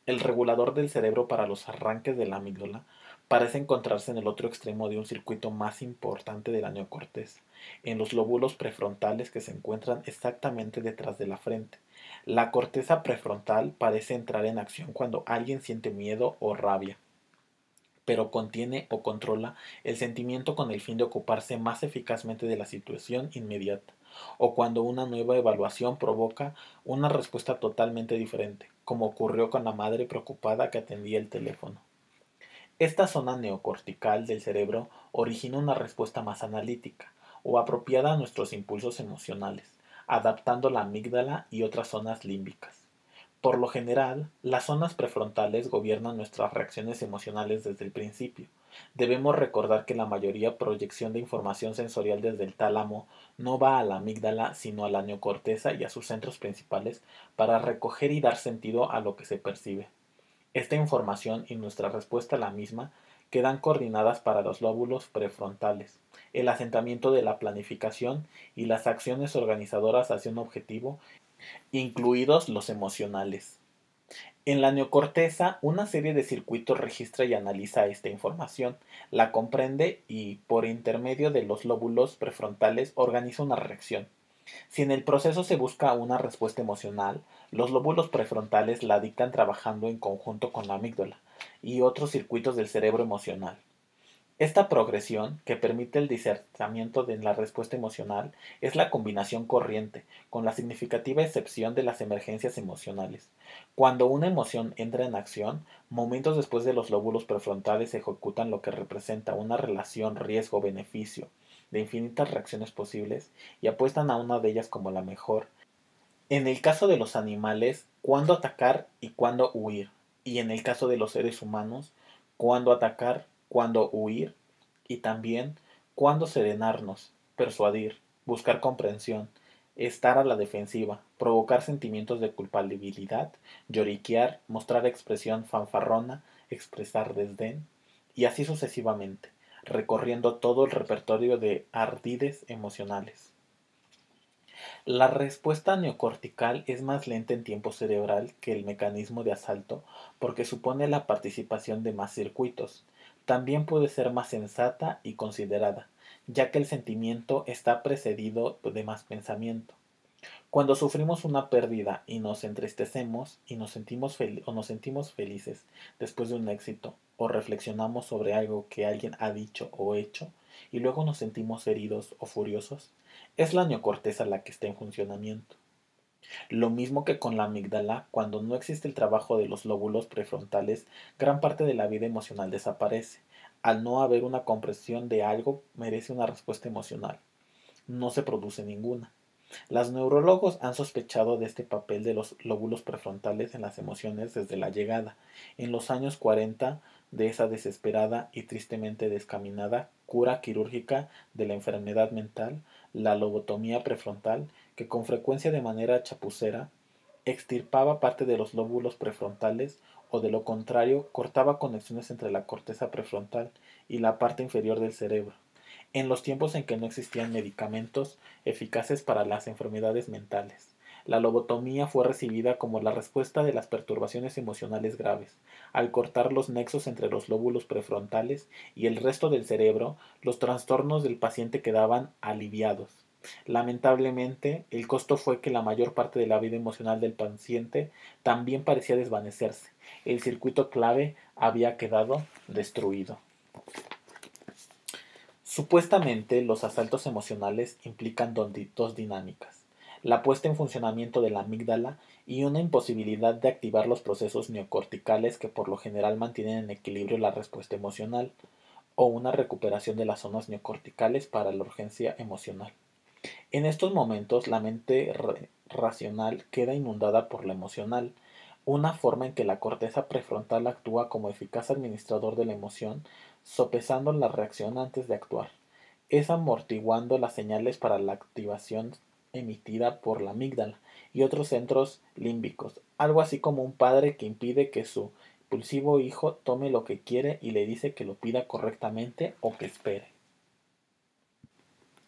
El regulador del cerebro para los arranques de la amígdala parece encontrarse en el otro extremo de un circuito más importante de la neocorteza, en los lóbulos prefrontales que se encuentran exactamente detrás de la frente. La corteza prefrontal parece entrar en acción cuando alguien siente miedo o rabia pero contiene o controla el sentimiento con el fin de ocuparse más eficazmente de la situación inmediata, o cuando una nueva evaluación provoca una respuesta totalmente diferente, como ocurrió con la madre preocupada que atendía el teléfono. Esta zona neocortical del cerebro origina una respuesta más analítica o apropiada a nuestros impulsos emocionales, adaptando la amígdala y otras zonas límbicas. Por lo general, las zonas prefrontales gobiernan nuestras reacciones emocionales desde el principio. Debemos recordar que la mayoría proyección de información sensorial desde el tálamo no va a la amígdala sino a la neocorteza y a sus centros principales para recoger y dar sentido a lo que se percibe. Esta información y nuestra respuesta a la misma quedan coordinadas para los lóbulos prefrontales, el asentamiento de la planificación y las acciones organizadoras hacia un objetivo incluidos los emocionales. En la neocorteza, una serie de circuitos registra y analiza esta información, la comprende y, por intermedio de los lóbulos prefrontales, organiza una reacción. Si en el proceso se busca una respuesta emocional, los lóbulos prefrontales la dictan trabajando en conjunto con la amígdala y otros circuitos del cerebro emocional. Esta progresión, que permite el discernimiento de la respuesta emocional, es la combinación corriente, con la significativa excepción de las emergencias emocionales. Cuando una emoción entra en acción, momentos después de los lóbulos prefrontales ejecutan lo que representa una relación riesgo-beneficio de infinitas reacciones posibles y apuestan a una de ellas como la mejor. En el caso de los animales, cuándo atacar y cuándo huir. Y en el caso de los seres humanos, cuándo atacar cuándo huir y también cuándo serenarnos, persuadir, buscar comprensión, estar a la defensiva, provocar sentimientos de culpabilidad, lloriquear, mostrar expresión fanfarrona, expresar desdén, y así sucesivamente, recorriendo todo el repertorio de ardides emocionales. La respuesta neocortical es más lenta en tiempo cerebral que el mecanismo de asalto porque supone la participación de más circuitos, también puede ser más sensata y considerada, ya que el sentimiento está precedido de más pensamiento. Cuando sufrimos una pérdida y nos entristecemos y nos sentimos o nos sentimos felices después de un éxito o reflexionamos sobre algo que alguien ha dicho o hecho y luego nos sentimos heridos o furiosos, es la neocorteza la que está en funcionamiento. Lo mismo que con la amígdala, cuando no existe el trabajo de los lóbulos prefrontales, gran parte de la vida emocional desaparece. Al no haber una comprensión de algo, merece una respuesta emocional. No se produce ninguna. Los neurólogos han sospechado de este papel de los lóbulos prefrontales en las emociones desde la llegada, en los años 40, de esa desesperada y tristemente descaminada cura quirúrgica de la enfermedad mental, la lobotomía prefrontal, que con frecuencia de manera chapucera extirpaba parte de los lóbulos prefrontales o de lo contrario cortaba conexiones entre la corteza prefrontal y la parte inferior del cerebro. En los tiempos en que no existían medicamentos eficaces para las enfermedades mentales, la lobotomía fue recibida como la respuesta de las perturbaciones emocionales graves. Al cortar los nexos entre los lóbulos prefrontales y el resto del cerebro, los trastornos del paciente quedaban aliviados. Lamentablemente, el costo fue que la mayor parte de la vida emocional del paciente también parecía desvanecerse. El circuito clave había quedado destruido. Supuestamente, los asaltos emocionales implican dos dinámicas la puesta en funcionamiento de la amígdala y una imposibilidad de activar los procesos neocorticales que por lo general mantienen en equilibrio la respuesta emocional, o una recuperación de las zonas neocorticales para la urgencia emocional. En estos momentos la mente racional queda inundada por la emocional, una forma en que la corteza prefrontal actúa como eficaz administrador de la emoción, sopesando la reacción antes de actuar. Es amortiguando las señales para la activación emitida por la amígdala y otros centros límbicos, algo así como un padre que impide que su impulsivo hijo tome lo que quiere y le dice que lo pida correctamente o que espere.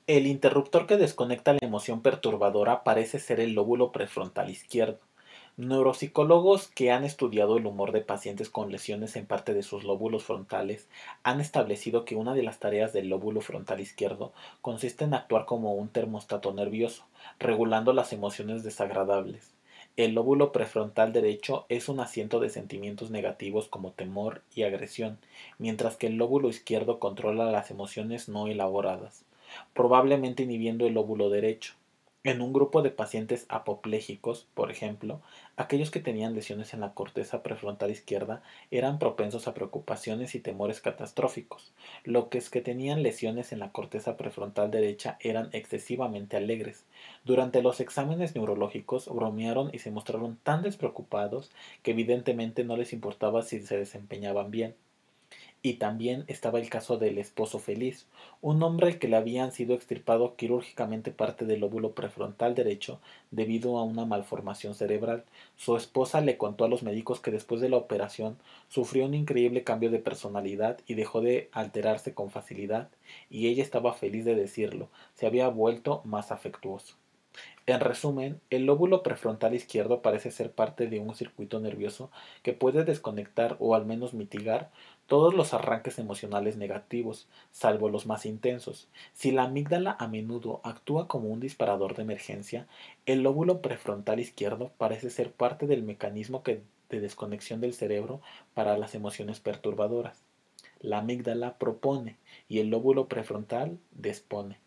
El interruptor que desconecta la emoción perturbadora parece ser el lóbulo prefrontal izquierdo. Neuropsicólogos que han estudiado el humor de pacientes con lesiones en parte de sus lóbulos frontales han establecido que una de las tareas del lóbulo frontal izquierdo consiste en actuar como un termostato nervioso, regulando las emociones desagradables. El lóbulo prefrontal derecho es un asiento de sentimientos negativos como temor y agresión, mientras que el lóbulo izquierdo controla las emociones no elaboradas probablemente inhibiendo el lóbulo derecho. En un grupo de pacientes apopléjicos, por ejemplo, aquellos que tenían lesiones en la corteza prefrontal izquierda eran propensos a preocupaciones y temores catastróficos, lo que que tenían lesiones en la corteza prefrontal derecha eran excesivamente alegres. Durante los exámenes neurológicos bromearon y se mostraron tan despreocupados que evidentemente no les importaba si se desempeñaban bien. Y también estaba el caso del esposo feliz, un hombre al que le habían sido extirpado quirúrgicamente parte del lóbulo prefrontal derecho debido a una malformación cerebral. Su esposa le contó a los médicos que después de la operación sufrió un increíble cambio de personalidad y dejó de alterarse con facilidad, y ella estaba feliz de decirlo, se había vuelto más afectuoso. En resumen, el lóbulo prefrontal izquierdo parece ser parte de un circuito nervioso que puede desconectar o al menos mitigar todos los arranques emocionales negativos, salvo los más intensos. Si la amígdala a menudo actúa como un disparador de emergencia, el lóbulo prefrontal izquierdo parece ser parte del mecanismo de desconexión del cerebro para las emociones perturbadoras. La amígdala propone y el lóbulo prefrontal dispone.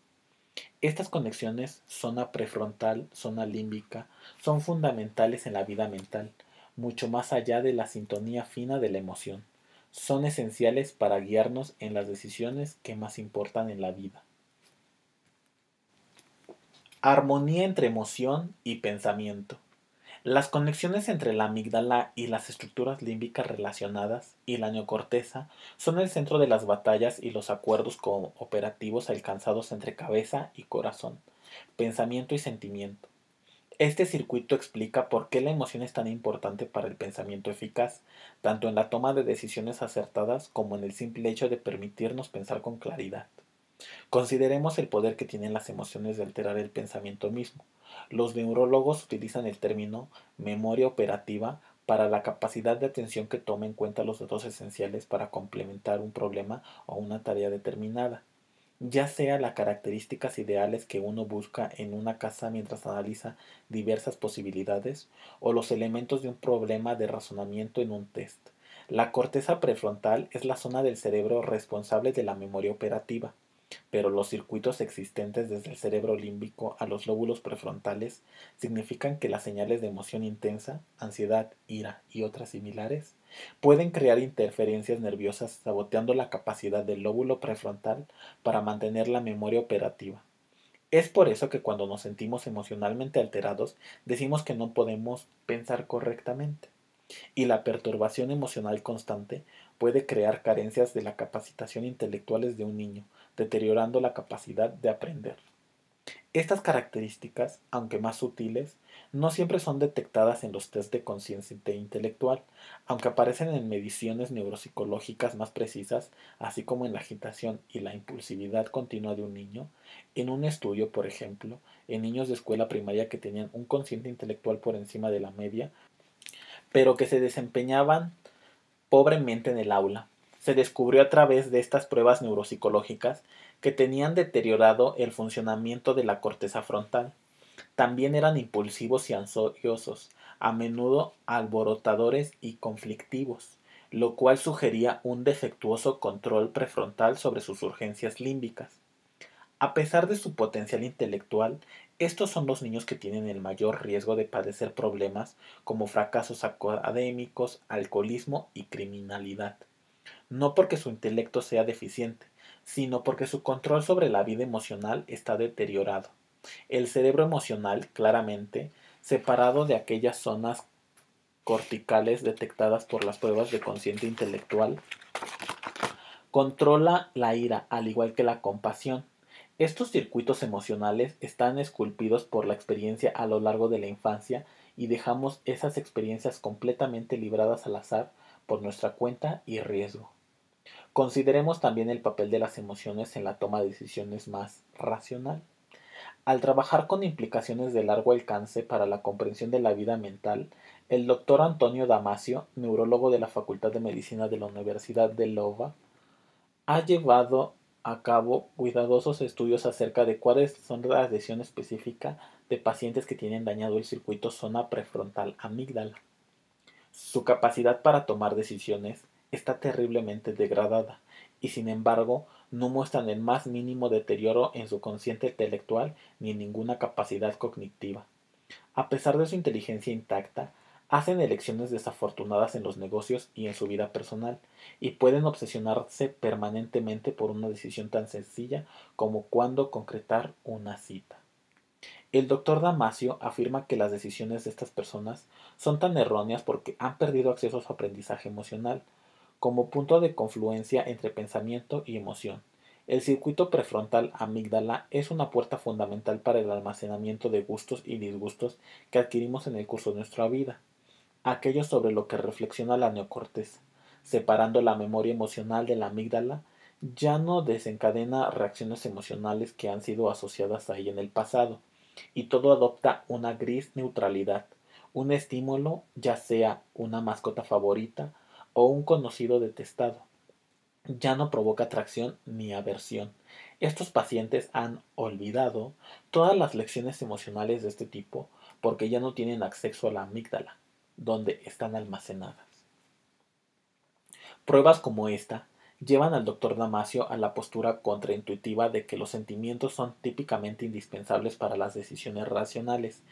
Estas conexiones zona prefrontal, zona límbica, son fundamentales en la vida mental, mucho más allá de la sintonía fina de la emoción. Son esenciales para guiarnos en las decisiones que más importan en la vida. Armonía entre emoción y pensamiento. Las conexiones entre la amígdala y las estructuras límbicas relacionadas y la neocorteza son el centro de las batallas y los acuerdos cooperativos alcanzados entre cabeza y corazón, pensamiento y sentimiento. Este circuito explica por qué la emoción es tan importante para el pensamiento eficaz, tanto en la toma de decisiones acertadas como en el simple hecho de permitirnos pensar con claridad. Consideremos el poder que tienen las emociones de alterar el pensamiento mismo. Los neurólogos utilizan el término memoria operativa para la capacidad de atención que toma en cuenta los datos esenciales para complementar un problema o una tarea determinada, ya sea las características ideales que uno busca en una casa mientras analiza diversas posibilidades o los elementos de un problema de razonamiento en un test. La corteza prefrontal es la zona del cerebro responsable de la memoria operativa pero los circuitos existentes desde el cerebro límbico a los lóbulos prefrontales significan que las señales de emoción intensa, ansiedad, ira y otras similares pueden crear interferencias nerviosas saboteando la capacidad del lóbulo prefrontal para mantener la memoria operativa. Es por eso que cuando nos sentimos emocionalmente alterados decimos que no podemos pensar correctamente. Y la perturbación emocional constante puede crear carencias de la capacitación intelectuales de un niño, deteriorando la capacidad de aprender. Estas características, aunque más sutiles, no siempre son detectadas en los test de conciencia intelectual, aunque aparecen en mediciones neuropsicológicas más precisas, así como en la agitación y la impulsividad continua de un niño. En un estudio, por ejemplo, en niños de escuela primaria que tenían un consciente intelectual por encima de la media, pero que se desempeñaban pobremente en el aula, se descubrió a través de estas pruebas neuropsicológicas que tenían deteriorado el funcionamiento de la corteza frontal. También eran impulsivos y ansiosos, a menudo alborotadores y conflictivos, lo cual sugería un defectuoso control prefrontal sobre sus urgencias límbicas. A pesar de su potencial intelectual, estos son los niños que tienen el mayor riesgo de padecer problemas como fracasos académicos, alcoholismo y criminalidad no porque su intelecto sea deficiente, sino porque su control sobre la vida emocional está deteriorado. El cerebro emocional, claramente, separado de aquellas zonas corticales detectadas por las pruebas de consciente intelectual, controla la ira al igual que la compasión. Estos circuitos emocionales están esculpidos por la experiencia a lo largo de la infancia y dejamos esas experiencias completamente libradas al azar por nuestra cuenta y riesgo. Consideremos también el papel de las emociones en la toma de decisiones más racional. Al trabajar con implicaciones de largo alcance para la comprensión de la vida mental, el doctor Antonio Damasio, neurólogo de la Facultad de Medicina de la Universidad de Lova, ha llevado a cabo cuidadosos estudios acerca de cuáles son la adhesión específica de pacientes que tienen dañado el circuito zona prefrontal amígdala. Su capacidad para tomar decisiones está terriblemente degradada y sin embargo no muestran el más mínimo deterioro en su consciente intelectual ni en ninguna capacidad cognitiva. A pesar de su inteligencia intacta, hacen elecciones desafortunadas en los negocios y en su vida personal, y pueden obsesionarse permanentemente por una decisión tan sencilla como cuándo concretar una cita. El doctor Damasio afirma que las decisiones de estas personas son tan erróneas porque han perdido acceso a su aprendizaje emocional, como punto de confluencia entre pensamiento y emoción. El circuito prefrontal amígdala es una puerta fundamental para el almacenamiento de gustos y disgustos que adquirimos en el curso de nuestra vida, aquello sobre lo que reflexiona la neocorteza, separando la memoria emocional de la amígdala, ya no desencadena reacciones emocionales que han sido asociadas a ella en el pasado, y todo adopta una gris neutralidad, un estímulo, ya sea una mascota favorita, o un conocido detestado. Ya no provoca atracción ni aversión. Estos pacientes han olvidado todas las lecciones emocionales de este tipo porque ya no tienen acceso a la amígdala, donde están almacenadas. Pruebas como esta llevan al doctor Damasio a la postura contraintuitiva de que los sentimientos son típicamente indispensables para las decisiones racionales.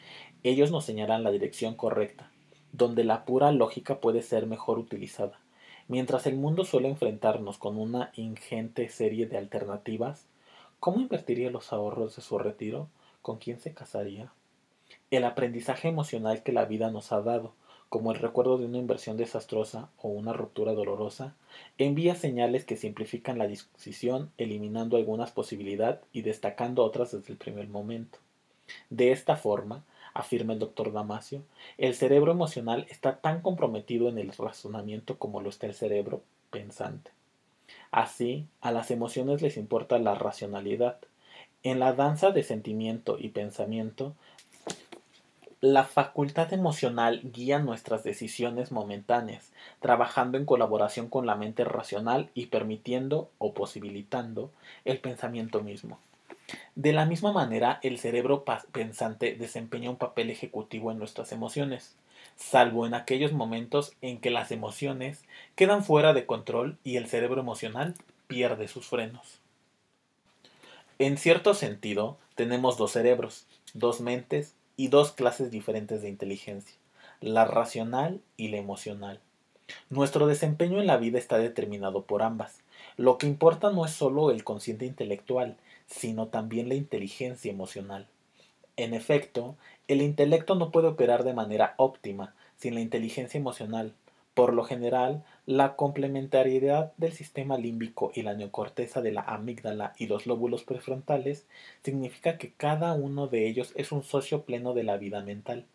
Ellos nos señalan la dirección correcta, donde la pura lógica puede ser mejor utilizada. Mientras el mundo suele enfrentarnos con una ingente serie de alternativas, ¿cómo invertiría los ahorros de su retiro? ¿Con quién se casaría? El aprendizaje emocional que la vida nos ha dado, como el recuerdo de una inversión desastrosa o una ruptura dolorosa, envía señales que simplifican la decisión, eliminando algunas posibilidades y destacando otras desde el primer momento. De esta forma, afirma el doctor Damasio, el cerebro emocional está tan comprometido en el razonamiento como lo está el cerebro pensante. Así, a las emociones les importa la racionalidad. En la danza de sentimiento y pensamiento, la facultad emocional guía nuestras decisiones momentáneas, trabajando en colaboración con la mente racional y permitiendo o posibilitando el pensamiento mismo. De la misma manera, el cerebro pensante desempeña un papel ejecutivo en nuestras emociones, salvo en aquellos momentos en que las emociones quedan fuera de control y el cerebro emocional pierde sus frenos. En cierto sentido, tenemos dos cerebros, dos mentes y dos clases diferentes de inteligencia, la racional y la emocional. Nuestro desempeño en la vida está determinado por ambas. Lo que importa no es solo el consciente intelectual, sino también la inteligencia emocional. En efecto, el intelecto no puede operar de manera óptima sin la inteligencia emocional. Por lo general, la complementariedad del sistema límbico y la neocorteza de la amígdala y los lóbulos prefrontales significa que cada uno de ellos es un socio pleno de la vida mental.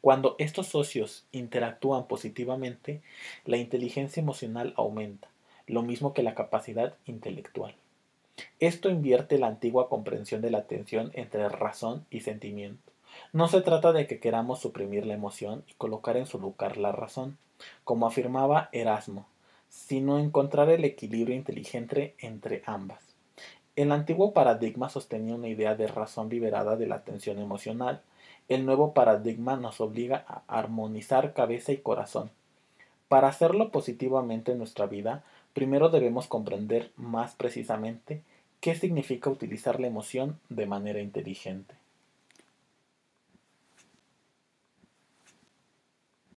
Cuando estos socios interactúan positivamente, la inteligencia emocional aumenta, lo mismo que la capacidad intelectual. Esto invierte la antigua comprensión de la tensión entre razón y sentimiento. No se trata de que queramos suprimir la emoción y colocar en su lugar la razón, como afirmaba Erasmo, sino encontrar el equilibrio inteligente entre ambas. El antiguo paradigma sostenía una idea de razón liberada de la tensión emocional. El nuevo paradigma nos obliga a armonizar cabeza y corazón. Para hacerlo positivamente en nuestra vida, primero debemos comprender más precisamente qué significa utilizar la emoción de manera inteligente.